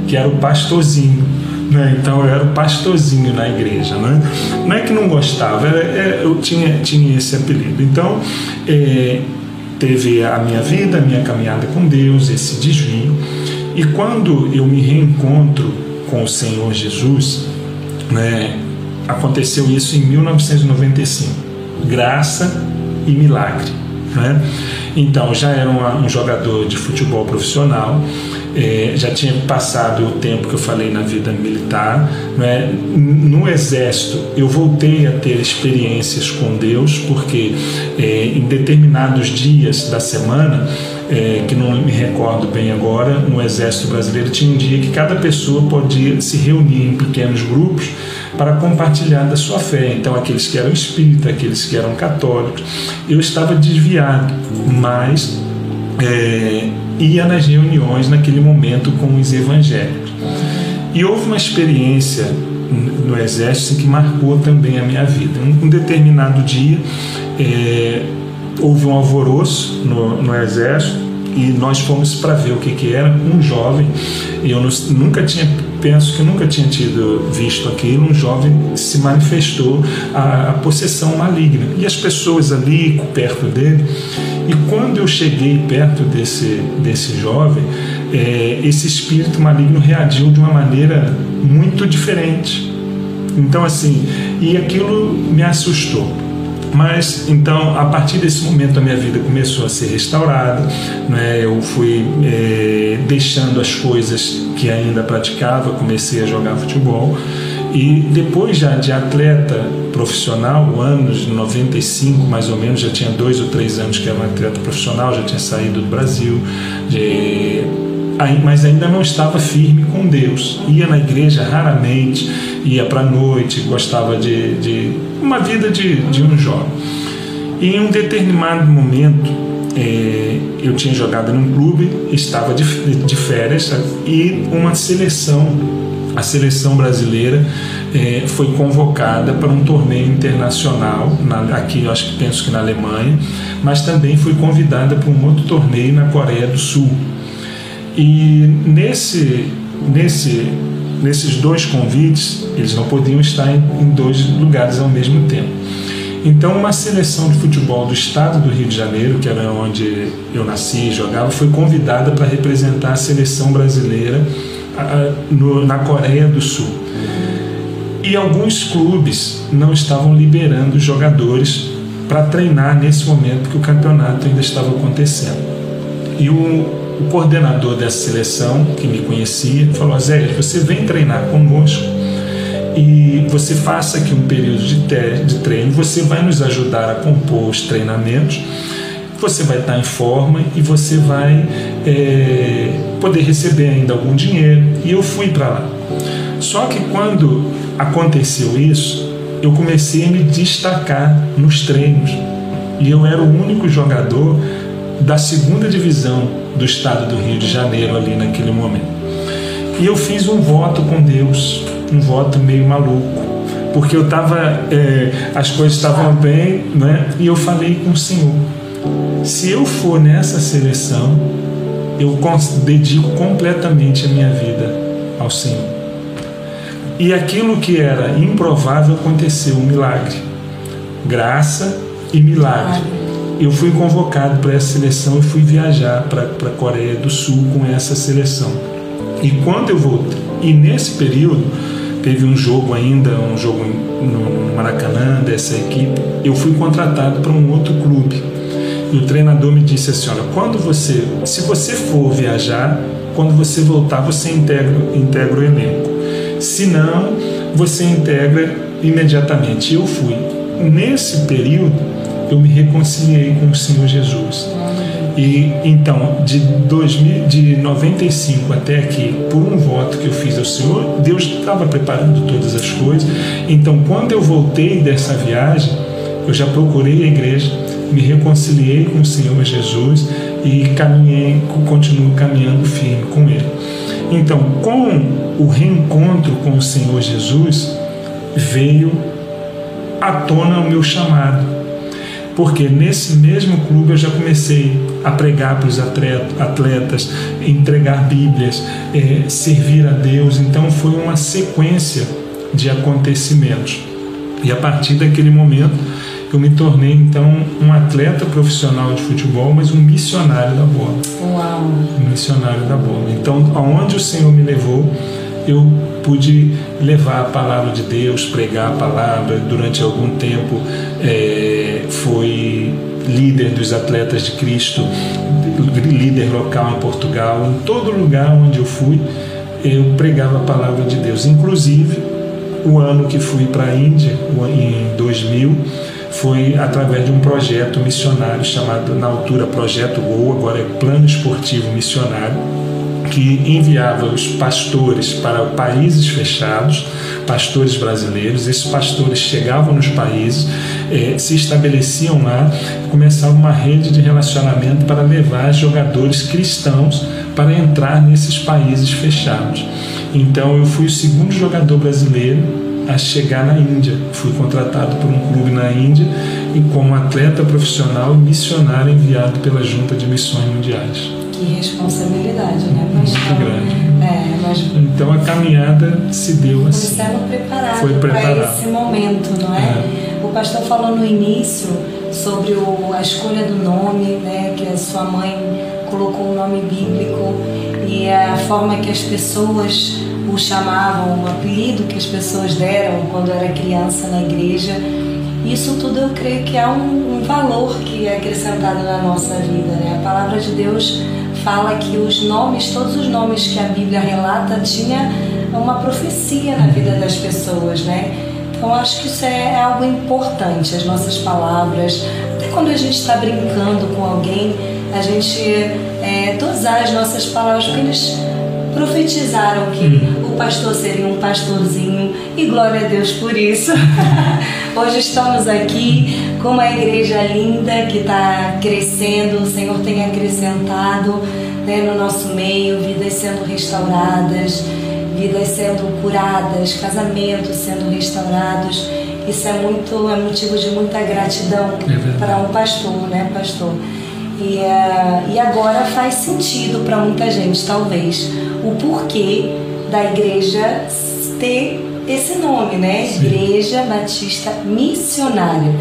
que era o Pastorzinho. Né? Então eu era o pastorzinho na igreja. Né? Não é que não gostava, era, é, eu tinha, tinha esse apelido. Então é, teve a minha vida, a minha caminhada com Deus, esse desvio. E quando eu me reencontro com o Senhor Jesus, né, aconteceu isso em 1995. Graça e milagre. Né? Então, já era uma, um jogador de futebol profissional, é, já tinha passado o tempo que eu falei na vida militar. Né? No exército, eu voltei a ter experiências com Deus, porque é, em determinados dias da semana, é, que não me recordo bem agora, no Exército Brasileiro tinha um dia que cada pessoa podia se reunir em pequenos grupos para compartilhar da sua fé. Então, aqueles que eram espíritas, aqueles que eram católicos, eu estava desviado, mas é, ia nas reuniões naquele momento com os evangélicos. E houve uma experiência no Exército que marcou também a minha vida. Um, um determinado dia, é, houve um alvoroço no, no Exército e nós fomos para ver o que, que era. Um jovem, eu nunca tinha penso que nunca tinha tido visto aquilo, um jovem se manifestou a, a possessão maligna. E as pessoas ali perto dele, e quando eu cheguei perto desse, desse jovem, é, esse espírito maligno reagiu de uma maneira muito diferente. Então, assim, e aquilo me assustou. Mas então, a partir desse momento, a minha vida começou a ser restaurada. Né? Eu fui é, deixando as coisas que ainda praticava, comecei a jogar futebol E depois já de atleta profissional, anos 95 mais ou menos, já tinha dois ou três anos que era um atleta profissional, já tinha saído do Brasil, de, mas ainda não estava firme com Deus. Ia na igreja raramente, ia para a noite, gostava de, de, uma vida de, de um jovem. E em um determinado momento, é, eu tinha jogado num clube, estava de, de férias e uma seleção, a seleção brasileira, é, foi convocada para um torneio internacional, na, aqui acho que penso que na Alemanha, mas também foi convidada para um outro torneio na Coreia do Sul. E nesse, nesse, nesses dois convites, eles não podiam estar em, em dois lugares ao mesmo tempo. Então, uma seleção de futebol do estado do Rio de Janeiro, que era onde eu nasci e jogava, foi convidada para representar a seleção brasileira no, na Coreia do Sul. E alguns clubes não estavam liberando jogadores para treinar nesse momento que o campeonato ainda estava acontecendo. E o, o coordenador dessa seleção, que me conhecia, falou: Zé, você vem treinar conosco e você faça aqui um período de, de treino, você vai nos ajudar a compor os treinamentos, você vai estar em forma e você vai é, poder receber ainda algum dinheiro. E eu fui para lá. Só que quando aconteceu isso, eu comecei a me destacar nos treinos. E eu era o único jogador da segunda divisão do estado do Rio de Janeiro ali naquele momento. E eu fiz um voto com Deus, um voto meio maluco, porque eu estava, é, as coisas estavam bem, né? E eu falei com o Senhor: se eu for nessa seleção, eu dedico completamente a minha vida ao Senhor. E aquilo que era improvável aconteceu, um milagre. Graça e milagre. Eu fui convocado para essa seleção e fui viajar para a Coreia do Sul com essa seleção. E quando eu voltei, e nesse período teve um jogo ainda, um jogo no Maracanã dessa equipe, eu fui contratado para um outro clube. E o treinador me disse assim: olha, quando você, se você for viajar, quando você voltar, você integra, integra o elenco. Se não, você integra imediatamente. Eu fui. Nesse período, eu me reconciliei com o Senhor Jesus. E então, de, 2000, de 95 até aqui, por um voto que eu fiz ao Senhor, Deus estava preparando todas as coisas. Então, quando eu voltei dessa viagem, eu já procurei a igreja, me reconciliei com o Senhor Jesus e caminhei, continuo caminhando firme com Ele. Então, com o reencontro com o Senhor Jesus, veio à tona o meu chamado. Porque nesse mesmo clube eu já comecei a pregar para os atletas, entregar Bíblias, é, servir a Deus. Então foi uma sequência de acontecimentos. E a partir daquele momento eu me tornei então um atleta profissional de futebol, mas um missionário da bola. Uau! Um missionário da bola. Então, aonde o Senhor me levou, eu pude levar a palavra de Deus, pregar a palavra. Durante algum tempo, é, foi líder dos atletas de Cristo, líder local em Portugal. Em todo lugar onde eu fui, eu pregava a palavra de Deus. Inclusive, o ano que fui para a Índia, em 2000 foi através de um projeto missionário chamado, na altura, Projeto Gol, agora é Plano Esportivo Missionário, que enviava os pastores para países fechados, pastores brasileiros. Esses pastores chegavam nos países, eh, se estabeleciam lá, começava uma rede de relacionamento para levar jogadores cristãos para entrar nesses países fechados. Então eu fui o segundo jogador brasileiro a chegar na Índia. Fui contratado por um clube na Índia e como atleta profissional missionário enviado pela Junta de Missões Mundiais. Que responsabilidade, né, Muito grande. É, mas... Então a caminhada se deu assim. Foi preparado, Foi preparado. para esse momento, não é? é? O pastor falou no início sobre o, a escolha do nome, né, que a sua mãe colocou um nome bíblico e a forma que as pessoas o chamavam, o apelido que as pessoas deram quando era criança na igreja. Isso tudo eu creio que é um, um valor que é acrescentado na nossa vida. Né? A palavra de Deus fala que os nomes, todos os nomes que a Bíblia relata, tinha é uma profecia na vida das pessoas, né? Então acho que isso é algo importante, as nossas palavras. Até quando a gente está brincando com alguém, a gente é, dosar as nossas palavras, porque eles profetizaram que uhum. o pastor seria um pastorzinho e glória a Deus por isso. Hoje estamos aqui com uma igreja linda que está crescendo, o Senhor tem acrescentado né, no nosso meio, vidas sendo restauradas, vidas sendo curadas, casamentos sendo restaurados. Isso é muito é motivo de muita gratidão é para um pastor, né, pastor? E, uh, e agora faz sentido para muita gente, talvez, o porquê da igreja ter esse nome, né? Sim. Igreja Batista Missionária.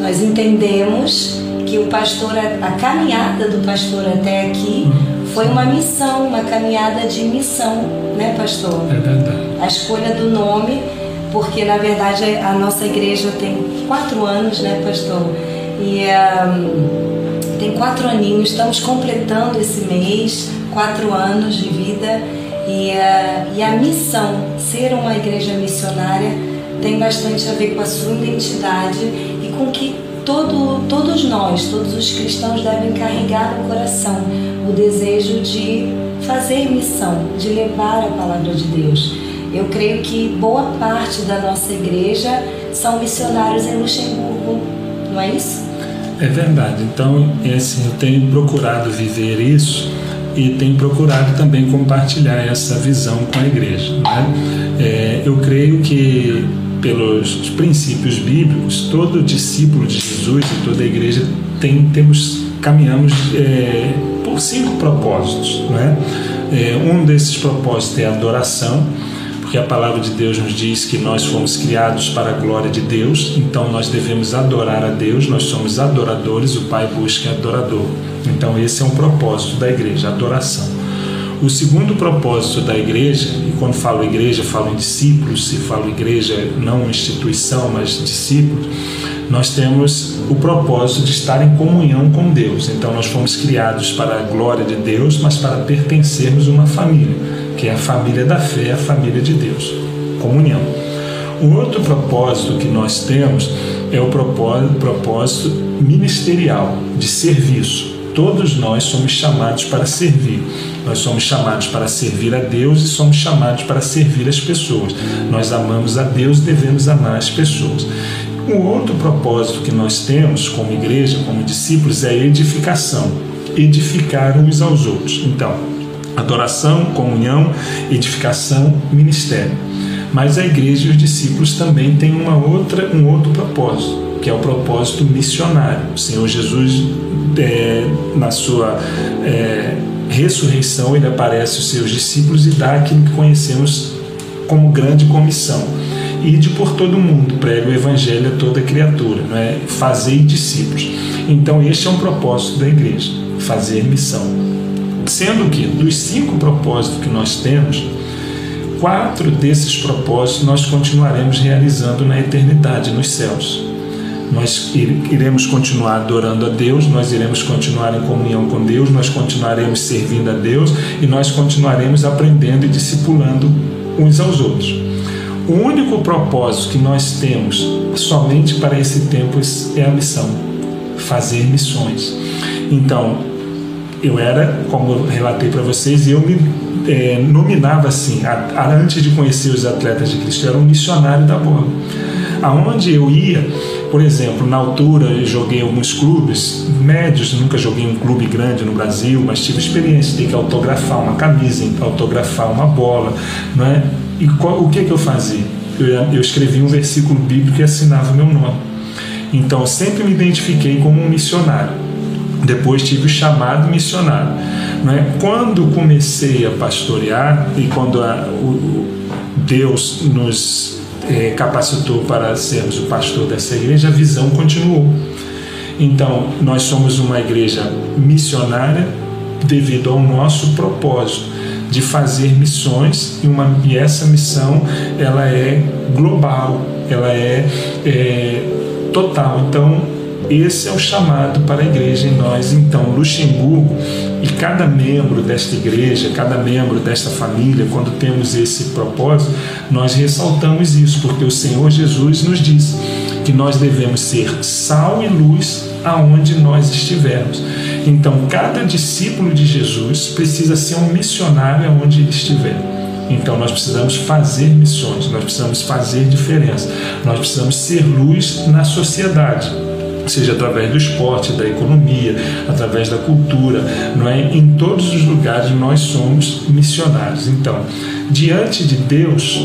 Nós entendemos que o pastor, a caminhada do pastor até aqui uhum. foi uma missão, uma caminhada de missão, né, pastor? É verdade. A escolha do nome, porque na verdade a nossa igreja tem quatro anos, né, pastor? E um, ah, tem quatro aninhos, estamos completando esse mês, quatro anos de vida. E a, e a missão, ser uma igreja missionária, tem bastante a ver com a sua identidade e com que todo, todos nós, todos os cristãos devem carregar no coração o desejo de fazer missão, de levar a palavra de Deus. Eu creio que boa parte da nossa igreja são missionários em Luxemburgo, não é isso? É verdade. Então, assim, eu tenho procurado viver isso e tem procurado também compartilhar essa visão com a igreja. Né? É, eu creio que pelos princípios bíblicos, todo discípulo de Jesus e toda a igreja tem, temos, caminhamos é, por cinco propósitos. Né? É, um desses propósitos é a adoração, porque a palavra de Deus nos diz que nós fomos criados para a glória de Deus, então nós devemos adorar a Deus, nós somos adoradores, o Pai busca adorador. Então esse é um propósito da igreja, adoração. O segundo propósito da igreja, e quando falo igreja, falo em discípulos, se falo igreja, não instituição, mas discípulos, nós temos o propósito de estar em comunhão com Deus. Então nós fomos criados para a glória de Deus, mas para pertencermos a uma família, que é a família da fé, a família de Deus. Comunhão. O outro propósito que nós temos é o propósito ministerial, de serviço. Todos nós somos chamados para servir. Nós somos chamados para servir a Deus e somos chamados para servir as pessoas. Nós amamos a Deus e devemos amar as pessoas. Um outro propósito que nós temos como igreja, como discípulos, é edificação. Edificar uns aos outros. Então, adoração, comunhão, edificação, ministério. Mas a igreja e os discípulos também têm uma outra, um outro propósito que é o propósito missionário. O Senhor Jesus, é, na sua é, ressurreição, ele aparece aos seus discípulos e dá aquilo que conhecemos como grande comissão. Ide por todo mundo, prega o evangelho a toda criatura, não é? fazer discípulos. Então, este é um propósito da igreja, fazer missão. Sendo que, dos cinco propósitos que nós temos, quatro desses propósitos nós continuaremos realizando na eternidade, nos céus nós iremos continuar adorando a Deus, nós iremos continuar em comunhão com Deus, nós continuaremos servindo a Deus e nós continuaremos aprendendo e discipulando uns aos outros. O único propósito que nós temos somente para esse tempo é a missão, fazer missões. Então, eu era, como eu relatei para vocês, eu me é, nominava assim, a, a, antes de conhecer os atletas de Cristo, eu era um missionário da bola. Aonde eu ia, por exemplo, na altura eu joguei alguns clubes médios, nunca joguei um clube grande no Brasil, mas tive experiência de que autografar uma camisa, autografar uma bola, não é? E qual, o que que eu fazia? Eu, eu escrevia um versículo bíblico e assinava meu nome. Então sempre me identifiquei como um missionário. Depois tive o chamado missionário. É? Quando comecei a pastorear e quando a, o, Deus nos é, capacitou para sermos o pastor dessa igreja, a visão continuou. Então, nós somos uma igreja missionária devido ao nosso propósito de fazer missões e, uma, e essa missão ela é global, ela é, é total. Então, esse é o chamado para a igreja em nós. Então, Luxemburgo e cada membro desta igreja, cada membro desta família, quando temos esse propósito, nós ressaltamos isso, porque o Senhor Jesus nos diz que nós devemos ser sal e luz aonde nós estivermos. Então, cada discípulo de Jesus precisa ser um missionário aonde ele estiver. Então, nós precisamos fazer missões, nós precisamos fazer diferença, nós precisamos ser luz na sociedade seja através do esporte, da economia, através da cultura, não é? Em todos os lugares nós somos missionários. Então, diante de Deus,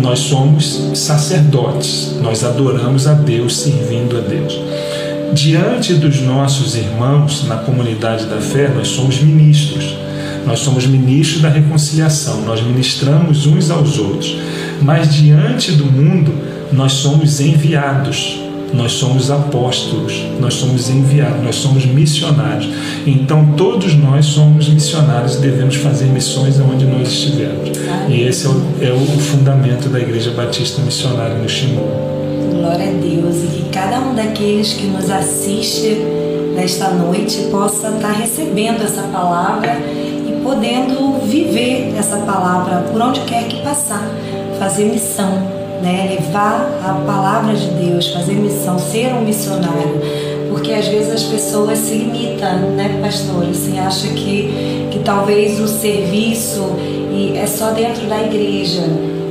nós somos sacerdotes. Nós adoramos a Deus, servindo a Deus. Diante dos nossos irmãos na comunidade da fé, nós somos ministros. Nós somos ministros da reconciliação, nós ministramos uns aos outros. Mas diante do mundo, nós somos enviados nós somos apóstolos, nós somos enviados, nós somos missionários. Então todos nós somos missionários e devemos fazer missões onde nós estivermos. E esse é o, é o fundamento da Igreja Batista Missionária no Xingu. Glória a Deus e que cada um daqueles que nos assiste nesta noite possa estar recebendo essa palavra e podendo viver essa palavra por onde quer que passar, fazer missão né? levar a palavra de Deus, fazer missão, ser um missionário. Porque às vezes as pessoas se limitam, né, pastor? Assim, acha que, que talvez o serviço é só dentro da igreja.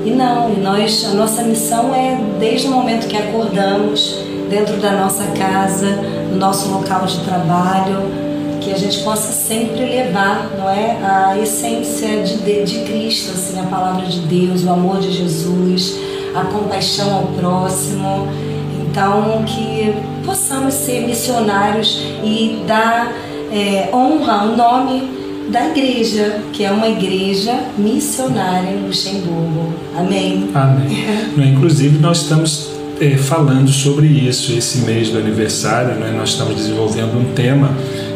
E não, nós, a nossa missão é desde o momento que acordamos, dentro da nossa casa, no nosso local de trabalho, que a gente possa sempre levar, não é, a essência de, de Cristo, assim, a palavra de Deus, o amor de Jesus, a compaixão ao próximo. Então, que possamos ser missionários e dar é, honra ao nome da igreja, que é uma igreja missionária em Luxemburgo. Amém? Amém. Inclusive, nós estamos é, falando sobre isso esse mês do aniversário, né? nós estamos desenvolvendo um tema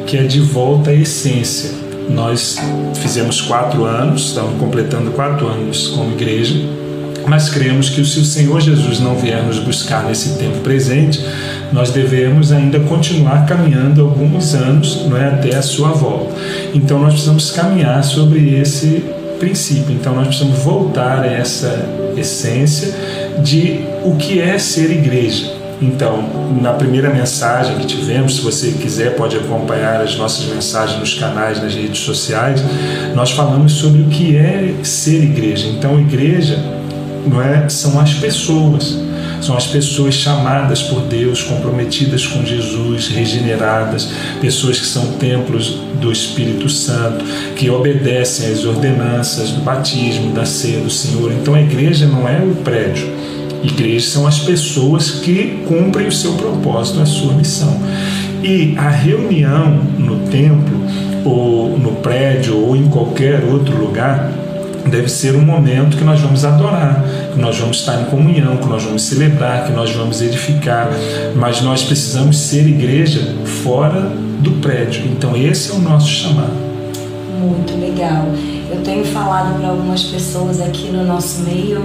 que é de volta à essência. Nós fizemos quatro anos, estamos completando quatro anos como igreja, mas cremos que se o Senhor Jesus não vier nos buscar nesse tempo presente, nós devemos ainda continuar caminhando alguns anos não é, até a sua volta. Então nós precisamos caminhar sobre esse princípio. Então nós precisamos voltar a essa essência de o que é ser igreja. Então, na primeira mensagem que tivemos, se você quiser, pode acompanhar as nossas mensagens nos canais, nas redes sociais. Nós falamos sobre o que é ser igreja. Então, igreja não é? São as pessoas. São as pessoas chamadas por Deus, comprometidas com Jesus, regeneradas, pessoas que são templos do Espírito Santo, que obedecem às ordenanças do batismo, da ceia do Senhor. Então a igreja não é o prédio. Igrejas são as pessoas que cumprem o seu propósito, a sua missão. E a reunião no templo, ou no prédio, ou em qualquer outro lugar, deve ser um momento que nós vamos adorar, que nós vamos estar em comunhão, que nós vamos celebrar, que nós vamos edificar, mas nós precisamos ser igreja fora do prédio. Então esse é o nosso chamado. Muito legal. Eu tenho falado para algumas pessoas aqui no nosso meio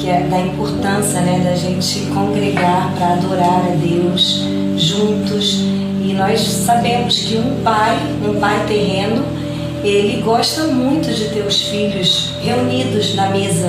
que é da importância, né, da gente congregar para adorar a Deus juntos. E nós sabemos que um pai, um pai terreno, ele gosta muito de ter os filhos reunidos na mesa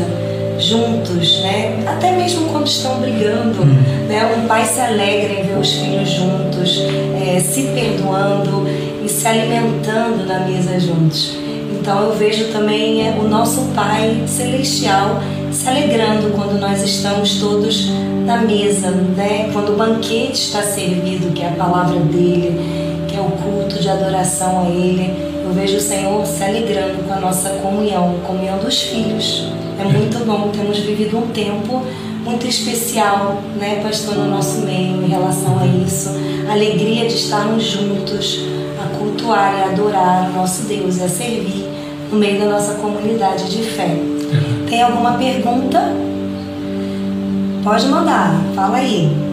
juntos, né? Até mesmo quando estão brigando, hum. né? Um pai se alegra em ver os filhos juntos, é, se perdoando e se alimentando na mesa juntos. Então eu vejo também é, o nosso Pai celestial se alegrando quando nós estamos todos na mesa, né? Quando o banquete está servido, que é a palavra dele, é o culto de adoração a ele eu vejo o Senhor se alegrando com a nossa comunhão, comunhão dos filhos. É muito bom, temos vivido um tempo muito especial, né, pastor, no nosso meio em relação a isso. A alegria de estarmos juntos, a cultuar e adorar o nosso Deus e a servir no meio da nossa comunidade de fé. Tem alguma pergunta? Pode mandar, fala aí.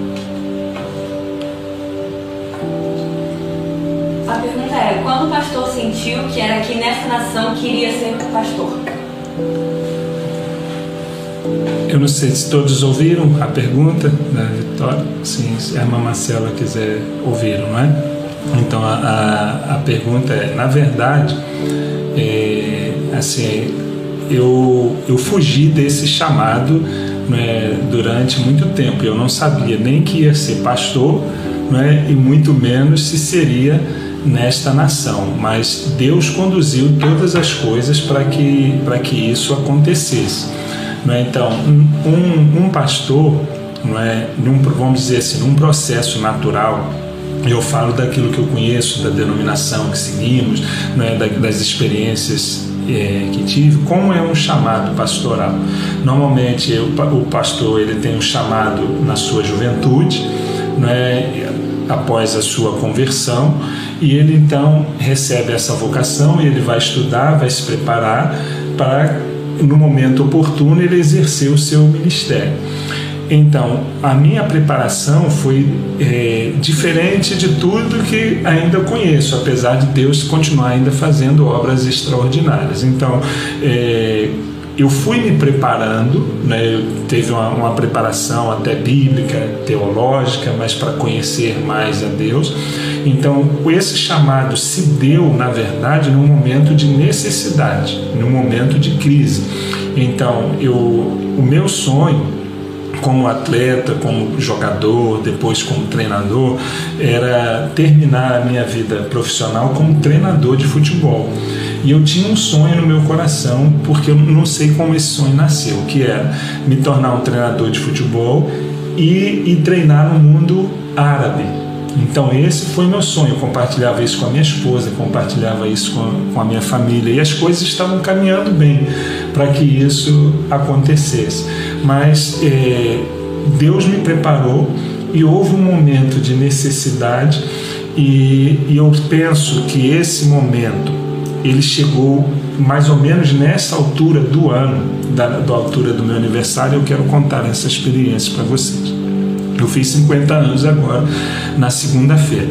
A pergunta é: quando o pastor sentiu que era aqui nessa nação que iria ser pastor? Eu não sei se todos ouviram a pergunta da Vitória. Sim, se a irmã Marcela quiser ouvir, não é? Então a, a, a pergunta é, na verdade, é, assim, eu, eu fugi desse chamado né, durante muito tempo. Eu não sabia nem que ia ser pastor, né, e muito menos se seria nesta nação. Mas Deus conduziu todas as coisas para que, para que isso acontecesse. Né? Então, um, um pastor, não é, num, vamos dizer assim, num processo natural, eu falo daquilo que eu conheço, da denominação que seguimos, é, das experiências é, que tive, como é um chamado pastoral. Normalmente eu, o pastor ele tem um chamado na sua juventude, é, após a sua conversão, e ele então recebe essa vocação e ele vai estudar, vai se preparar para no momento oportuno, ele exerceu o seu ministério. Então, a minha preparação foi é, diferente de tudo que ainda conheço, apesar de Deus continuar ainda fazendo obras extraordinárias. Então, é, eu fui me preparando, né, eu teve uma, uma preparação até bíblica, teológica, mas para conhecer mais a Deus. Então, esse chamado se deu, na verdade, num momento de necessidade, num momento de crise. Então, eu, o meu sonho como atleta, como jogador, depois como treinador, era terminar a minha vida profissional como treinador de futebol. E eu tinha um sonho no meu coração, porque eu não sei como esse sonho nasceu, que era me tornar um treinador de futebol e, e treinar no mundo árabe. Então esse foi meu sonho, eu compartilhava isso com a minha esposa, compartilhava isso com, com a minha família e as coisas estavam caminhando bem para que isso acontecesse. Mas é, Deus me preparou e houve um momento de necessidade e, e eu penso que esse momento ele chegou mais ou menos nessa altura do ano, da, da altura do meu aniversário, eu quero contar essa experiência para vocês. Eu fiz 50 anos agora, na segunda-feira.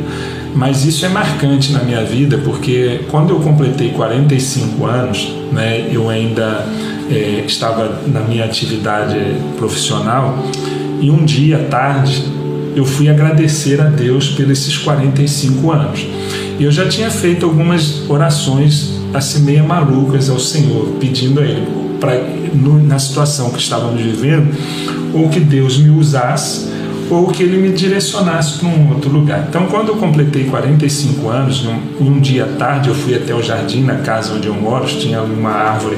Mas isso é marcante na minha vida porque quando eu completei 45 anos, né, eu ainda é, estava na minha atividade profissional e um dia tarde eu fui agradecer a Deus pelos esses 45 anos. E eu já tinha feito algumas orações assim meio malucas ao Senhor, pedindo a Ele para na situação que estávamos vivendo, ou que Deus me usasse, ou que Ele me direcionasse para um outro lugar. Então, quando eu completei 45 anos, um, um dia à tarde, eu fui até o jardim, na casa onde eu moro, tinha uma árvore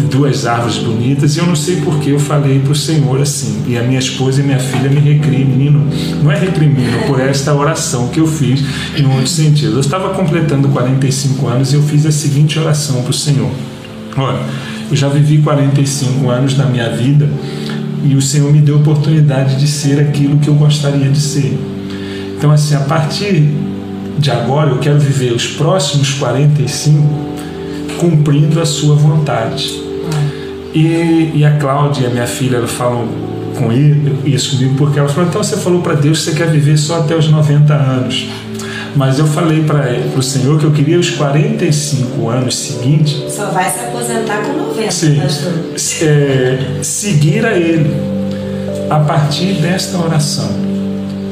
duas árvores bonitas e eu não sei porque eu falei para o Senhor assim. E a minha esposa e minha filha me recriminam, não é recriminam por esta oração que eu fiz em um outro sentido. Eu estava completando 45 anos e eu fiz a seguinte oração para o Senhor: Olha, eu já vivi 45 anos na minha vida e o Senhor me deu a oportunidade de ser aquilo que eu gostaria de ser. Então, assim, a partir de agora eu quero viver os próximos 45 cumprindo a sua vontade. E, e a Cláudia, minha filha, ela falam com isso comigo porque ela falou: então você falou para Deus que você quer viver só até os 90 anos. Mas eu falei para o Senhor que eu queria os 45 anos seguintes. Só vai se aposentar com 90, sim, pastor. É, seguir a Ele. A partir desta oração,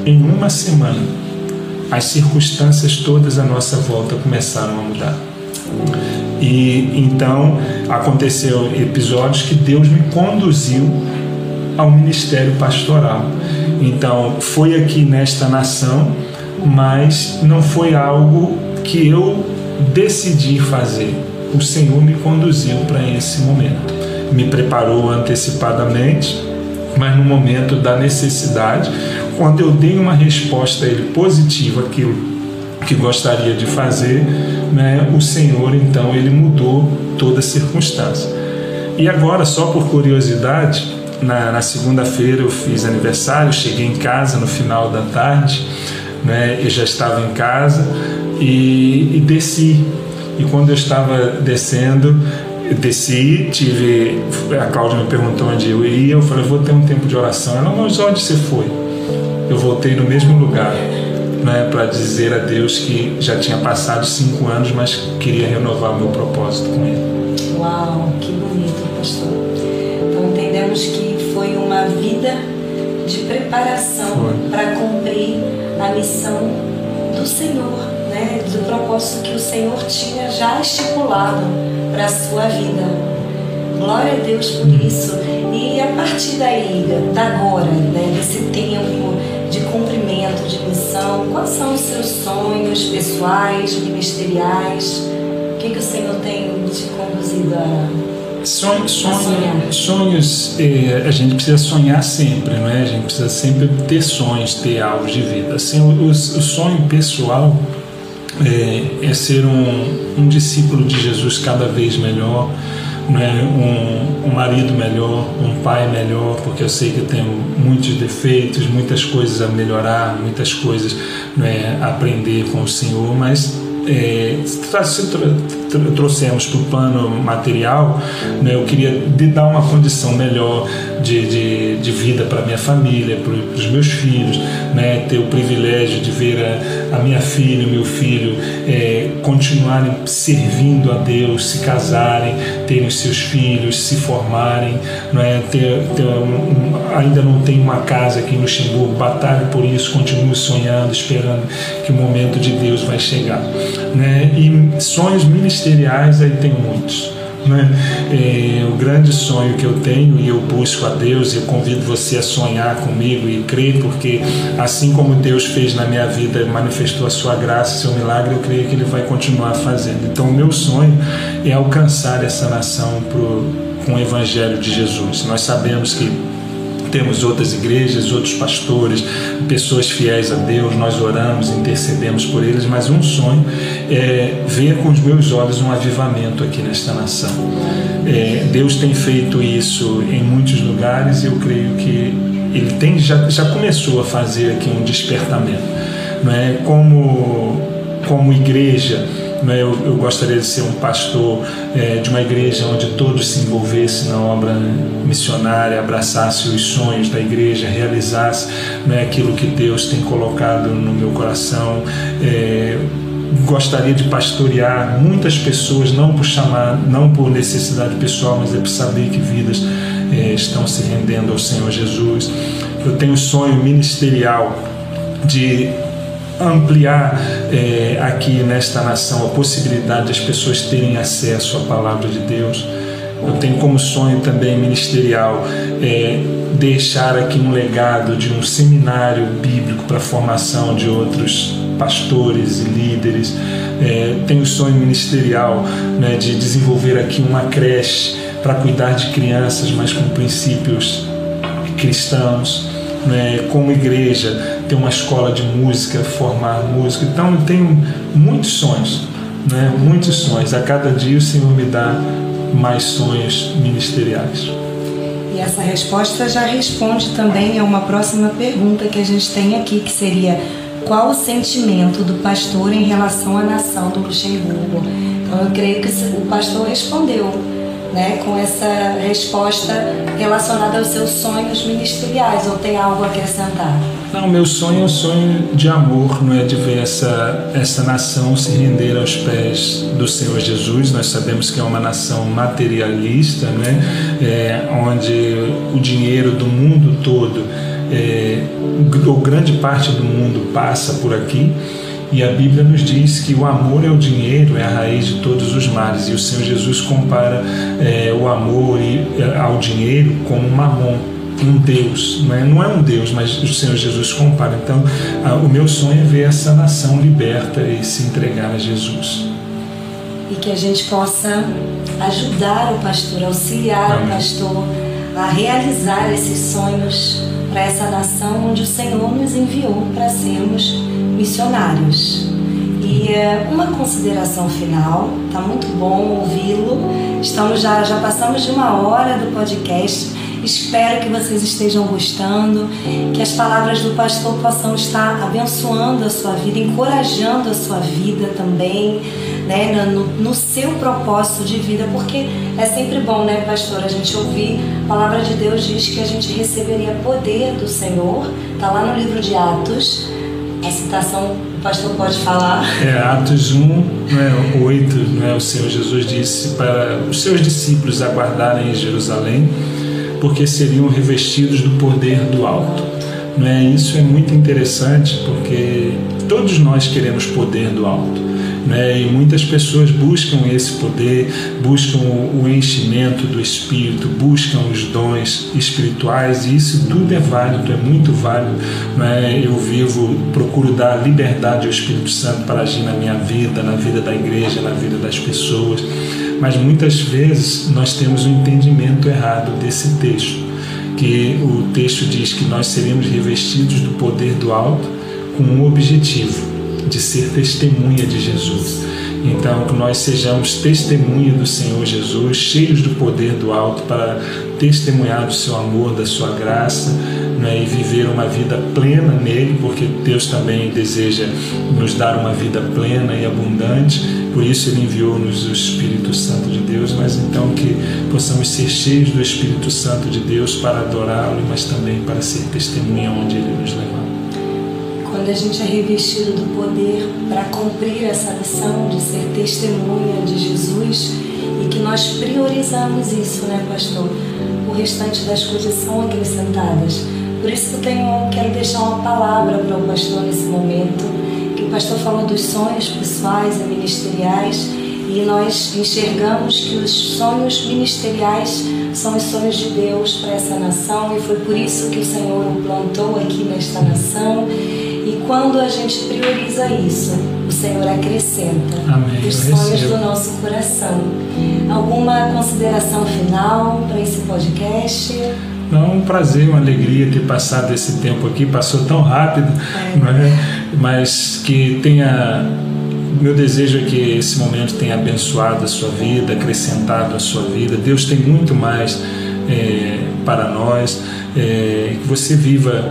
em uma semana, as circunstâncias todas à nossa volta começaram a mudar. E então aconteceu episódios que Deus me conduziu ao ministério pastoral. Então foi aqui nesta nação, mas não foi algo que eu decidi fazer. O Senhor me conduziu para esse momento. Me preparou antecipadamente, mas no momento da necessidade, quando eu dei uma resposta a Ele positiva, aquilo que gostaria de fazer, né, o Senhor então ele mudou toda a circunstância. E agora, só por curiosidade, na, na segunda-feira eu fiz aniversário, cheguei em casa no final da tarde, né, eu já estava em casa e, e desci. E quando eu estava descendo, desci, tive. A Cláudia me perguntou onde eu ia, eu falei, eu vou ter um tempo de oração. Ela, mas onde você foi? Eu voltei no mesmo lugar né, para dizer a Deus que já tinha passado cinco anos, mas queria renovar o meu propósito com Ele. Uau, que bonito, pastor. Então entendemos que foi uma vida de preparação para cumprir a missão do Senhor, né? do propósito que o Senhor tinha já estipulado para a sua vida. Glória a Deus por isso. E a partir daí, da agora, né, desse tempo de cumprimento de missão, quais são os seus sonhos pessoais, ministeriais? O que, que o Senhor tem te conduzido a Sonhos, sonhos, sonhos é, a gente precisa sonhar sempre, não é? A gente precisa sempre ter sonhos, ter algo de vida. Assim, o, o sonho pessoal é, é ser um, um, discípulo de Jesus cada vez melhor, não é? Um, um, marido melhor, um pai melhor, porque eu sei que eu tenho muitos defeitos, muitas coisas a melhorar, muitas coisas não é, a aprender com o Senhor, mas é, se trouxemos para o plano material, né, eu queria dar uma condição melhor de, de, de vida para minha família, para os meus filhos, né, ter o privilégio de ver a, a minha filha, meu filho é, continuarem servindo a Deus, se casarem, terem seus filhos, se formarem, não é, ter, ter um, um, ainda não tem uma casa aqui em Luxemburgo, batalhe por isso, continue sonhando, esperando que o momento de Deus vai chegar. Né? E sonhos ministeriais aí tem muitos. Né? É, o grande sonho que eu tenho e eu busco a Deus, eu convido você a sonhar comigo e crer, porque assim como Deus fez na minha vida, manifestou a sua graça, seu milagre, eu creio que Ele vai continuar fazendo. Então, o meu sonho é alcançar essa nação pro, com o Evangelho de Jesus. Nós sabemos que temos outras igrejas, outros pastores, pessoas fiéis a Deus, nós oramos, intercedemos por eles, mas um sonho é ver com os meus olhos um avivamento aqui nesta nação. É, Deus tem feito isso em muitos lugares e eu creio que Ele tem, já, já começou a fazer aqui um despertamento. Não é? como, como igreja, né, eu, eu, gostaria de ser um pastor é, de uma igreja onde todos se envolvessem na obra missionária, abraçassem os sonhos da igreja, realizassem né, aquilo que Deus tem colocado no meu coração. É, gostaria de pastorear muitas pessoas, não por chamar, não por necessidade pessoal, mas é por saber que vidas é, estão se rendendo ao Senhor Jesus. Eu tenho um sonho ministerial de ampliar é, aqui nesta nação a possibilidade das pessoas terem acesso à palavra de Deus. Eu tenho como sonho também ministerial é, deixar aqui um legado de um seminário bíblico para a formação de outros pastores e líderes. É, tenho o sonho ministerial né, de desenvolver aqui uma creche para cuidar de crianças, mas com princípios cristãos. Né, como igreja, ter uma escola de música, formar música. Então eu tenho muitos sonhos, né? muitos sonhos. A cada dia o Senhor me dá mais sonhos ministeriais. E essa resposta já responde também a uma próxima pergunta que a gente tem aqui, que seria qual o sentimento do pastor em relação à nação do Luxemburgo? Então eu creio que o pastor respondeu né, com essa resposta relacionada aos seus sonhos ministeriais, ou tem algo a acrescentar? Não, meu sonho é um sonho de amor, não é de ver essa, essa nação se render aos pés do Senhor Jesus. Nós sabemos que é uma nação materialista, né, é, onde o dinheiro do mundo todo, é, ou grande parte do mundo passa por aqui. E a Bíblia nos diz que o amor é o dinheiro, é a raiz de todos os males. E o Senhor Jesus compara é, o amor é, ao dinheiro como mamon, um Deus. Não é, não é um Deus, mas o Senhor Jesus compara. Então, a, o meu sonho é ver essa nação liberta e se entregar a Jesus. E que a gente possa ajudar o pastor, auxiliar Amém. o pastor realizar esses sonhos para essa nação onde o Senhor nos enviou para sermos missionários. E é, uma consideração final, tá muito bom ouvi-lo. Estamos já já passamos de uma hora do podcast. Espero que vocês estejam gostando, que as palavras do pastor possam estar abençoando a sua vida, encorajando a sua vida também, né, no, no seu propósito de vida, porque é sempre bom, né, pastor, a gente ouvir. A palavra de Deus diz que a gente receberia poder do Senhor, tá lá no livro de Atos. A citação o pastor pode falar. É, Atos 1, né, 8, né, o Senhor Jesus disse para os seus discípulos aguardarem em Jerusalém porque seriam revestidos do poder do alto. Não é? Isso é muito interessante porque todos nós queremos poder do alto. Né? E muitas pessoas buscam esse poder, buscam o enchimento do Espírito, buscam os dons espirituais, e isso tudo é válido, é muito válido. Né? Eu vivo, procuro dar liberdade ao Espírito Santo para agir na minha vida, na vida da igreja, na vida das pessoas. Mas muitas vezes nós temos um entendimento errado desse texto, que o texto diz que nós seremos revestidos do poder do alto com um objetivo de ser testemunha de Jesus. Então, que nós sejamos testemunha do Senhor Jesus, cheios do poder do alto para testemunhar do seu amor, da sua graça né, e viver uma vida plena nele, porque Deus também deseja nos dar uma vida plena e abundante. Por isso, Ele enviou-nos o Espírito Santo de Deus, mas então que possamos ser cheios do Espírito Santo de Deus para adorá-lo, mas também para ser testemunha onde Ele nos levar quando a gente é revestido do poder para cumprir essa missão de ser testemunha de Jesus e que nós priorizamos isso, né, pastor? O restante das coisas são acrescentadas. Por isso que eu tenho, quero deixar uma palavra para o pastor nesse momento, o pastor falou dos sonhos pessoais e ministeriais e nós enxergamos que os sonhos ministeriais são os sonhos de Deus para essa nação e foi por isso que o Senhor o plantou aqui nesta nação e quando a gente prioriza isso, o Senhor acrescenta Amém. os sonhos do nosso coração. Alguma consideração final para esse podcast? Não, um prazer, uma alegria ter passado esse tempo aqui, passou tão rápido, é. É? mas que tenha. Meu desejo é que esse momento tenha abençoado a sua vida, acrescentado a sua vida. Deus tem muito mais é, para nós, é, que você viva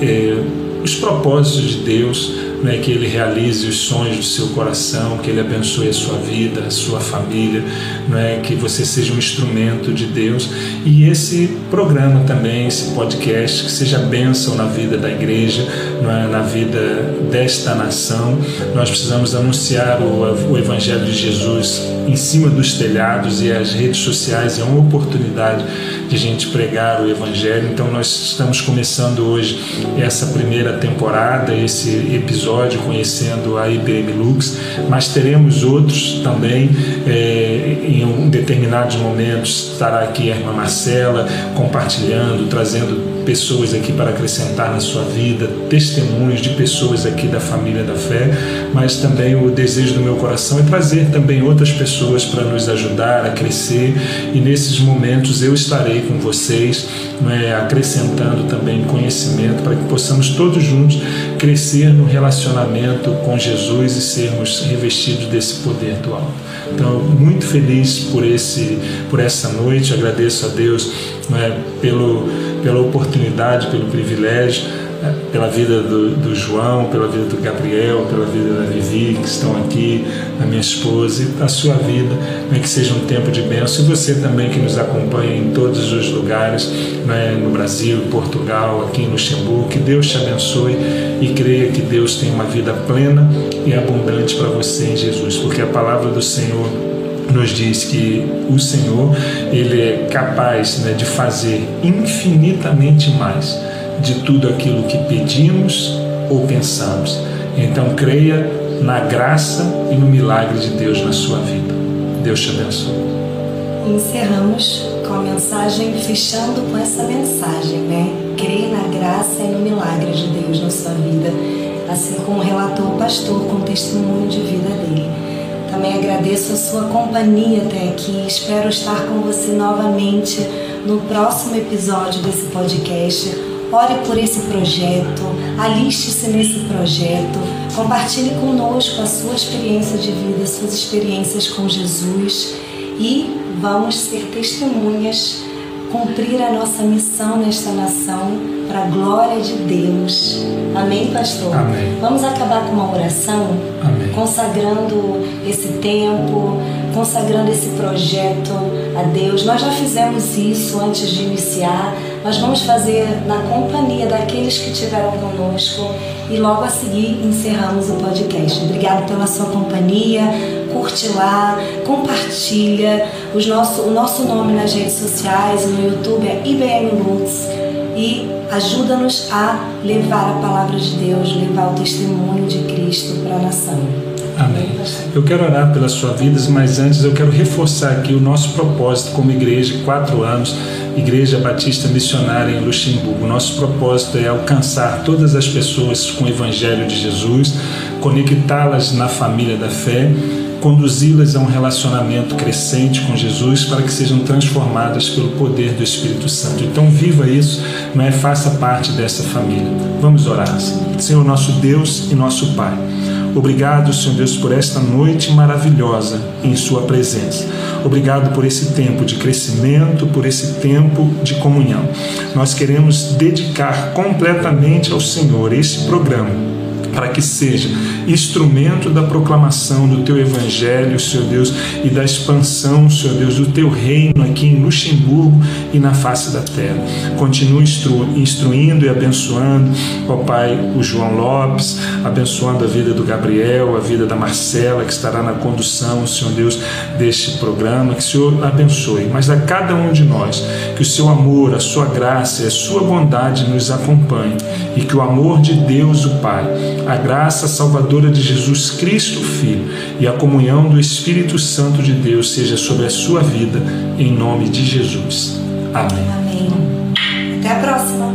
é, os propósitos de Deus, né, que Ele realize os sonhos do seu coração, que Ele abençoe a sua vida, a sua família, né, que você seja um instrumento de Deus. E esse programa também, esse podcast, que seja bênção na vida da igreja, né, na vida desta nação. Nós precisamos anunciar o, o Evangelho de Jesus em cima dos telhados e as redes sociais é uma oportunidade de a gente pregar o Evangelho. Então, nós estamos começando hoje essa primeira temporada, esse episódio conhecendo a IBM Lux, mas teremos outros também. É, em determinados momentos estará aqui a irmã Marcela compartilhando, trazendo pessoas aqui para acrescentar na sua vida, testemunhos de pessoas aqui da família da fé, mas também o desejo do meu coração é trazer também outras pessoas para nos ajudar a crescer e nesses momentos eu estarei com vocês, é, acrescentando também conhecimento para que possamos todos juntos crescer no relacionamento com Jesus e sermos revestidos desse poder do alto. Então, muito feliz por esse por essa noite, agradeço a Deus é, pelo pela oportunidade, pelo privilégio, né, pela vida do, do, João, pela vida do Gabriel, pela vida da Vivi, que estão aqui, a minha esposa, e a sua vida, né, que seja um tempo de bênção. E você também que nos acompanha em todos os lugares, né, no Brasil, Portugal, aqui em Luxemburgo, que Deus te abençoe e creia que Deus tem uma vida plena e abundante para você em Jesus, porque a palavra do Senhor nos diz que o Senhor ele é capaz né, de fazer infinitamente mais de tudo aquilo que pedimos ou pensamos. Então creia na graça e no milagre de Deus na sua vida. Deus te abençoe. Encerramos com a mensagem, fechando com essa mensagem, né? Creia na graça e no milagre de Deus na sua vida, assim como relatou o pastor com o testemunho de vida dele. Também agradeço a sua companhia até aqui. Espero estar com você novamente no próximo episódio desse podcast. Ore por esse projeto, aliste-se nesse projeto, compartilhe conosco a sua experiência de vida, suas experiências com Jesus e vamos ser testemunhas, cumprir a nossa missão nesta nação para a glória de Deus. Amém, pastor? Amém. Vamos acabar com uma oração, Amém. consagrando esse tempo, consagrando esse projeto a Deus. Nós já fizemos isso antes de iniciar, nós vamos fazer na companhia daqueles que estiveram conosco e logo a seguir encerramos o podcast. Obrigado pela sua companhia, curte lá, compartilha os nosso, o nosso nome nas redes sociais, no YouTube é IBM Lutz e ajuda-nos a levar a palavra de Deus, levar o testemunho de Cristo para a nação. Amém. Eu quero orar pelas suas vidas, mas antes eu quero reforçar aqui o nosso propósito como igreja, quatro anos, Igreja Batista Missionária em Luxemburgo. Nosso propósito é alcançar todas as pessoas com o Evangelho de Jesus, conectá-las na família da fé conduzi-las a um relacionamento crescente com Jesus para que sejam transformadas pelo poder do Espírito Santo. Então viva isso, não é? Faça parte dessa família. Vamos orar. Senhor nosso Deus e nosso Pai. Obrigado, Senhor Deus, por esta noite maravilhosa em Sua presença. Obrigado por esse tempo de crescimento, por esse tempo de comunhão. Nós queremos dedicar completamente ao Senhor esse programa para que seja instrumento da proclamação do teu evangelho, Senhor Deus, e da expansão, Senhor Deus, do teu reino aqui em Luxemburgo e na face da terra. Continue instru instruindo e abençoando, ó Pai, o João Lopes, abençoando a vida do Gabriel, a vida da Marcela, que estará na condução, Senhor Deus, deste programa. Que o Senhor abençoe, mas a cada um de nós, que o seu amor, a sua graça e a sua bondade nos acompanhe e que o amor de Deus, o Pai, a graça salvadora de Jesus Cristo, Filho, e a comunhão do Espírito Santo de Deus seja sobre a sua vida, em nome de Jesus. Amém. Amém. Até a próxima.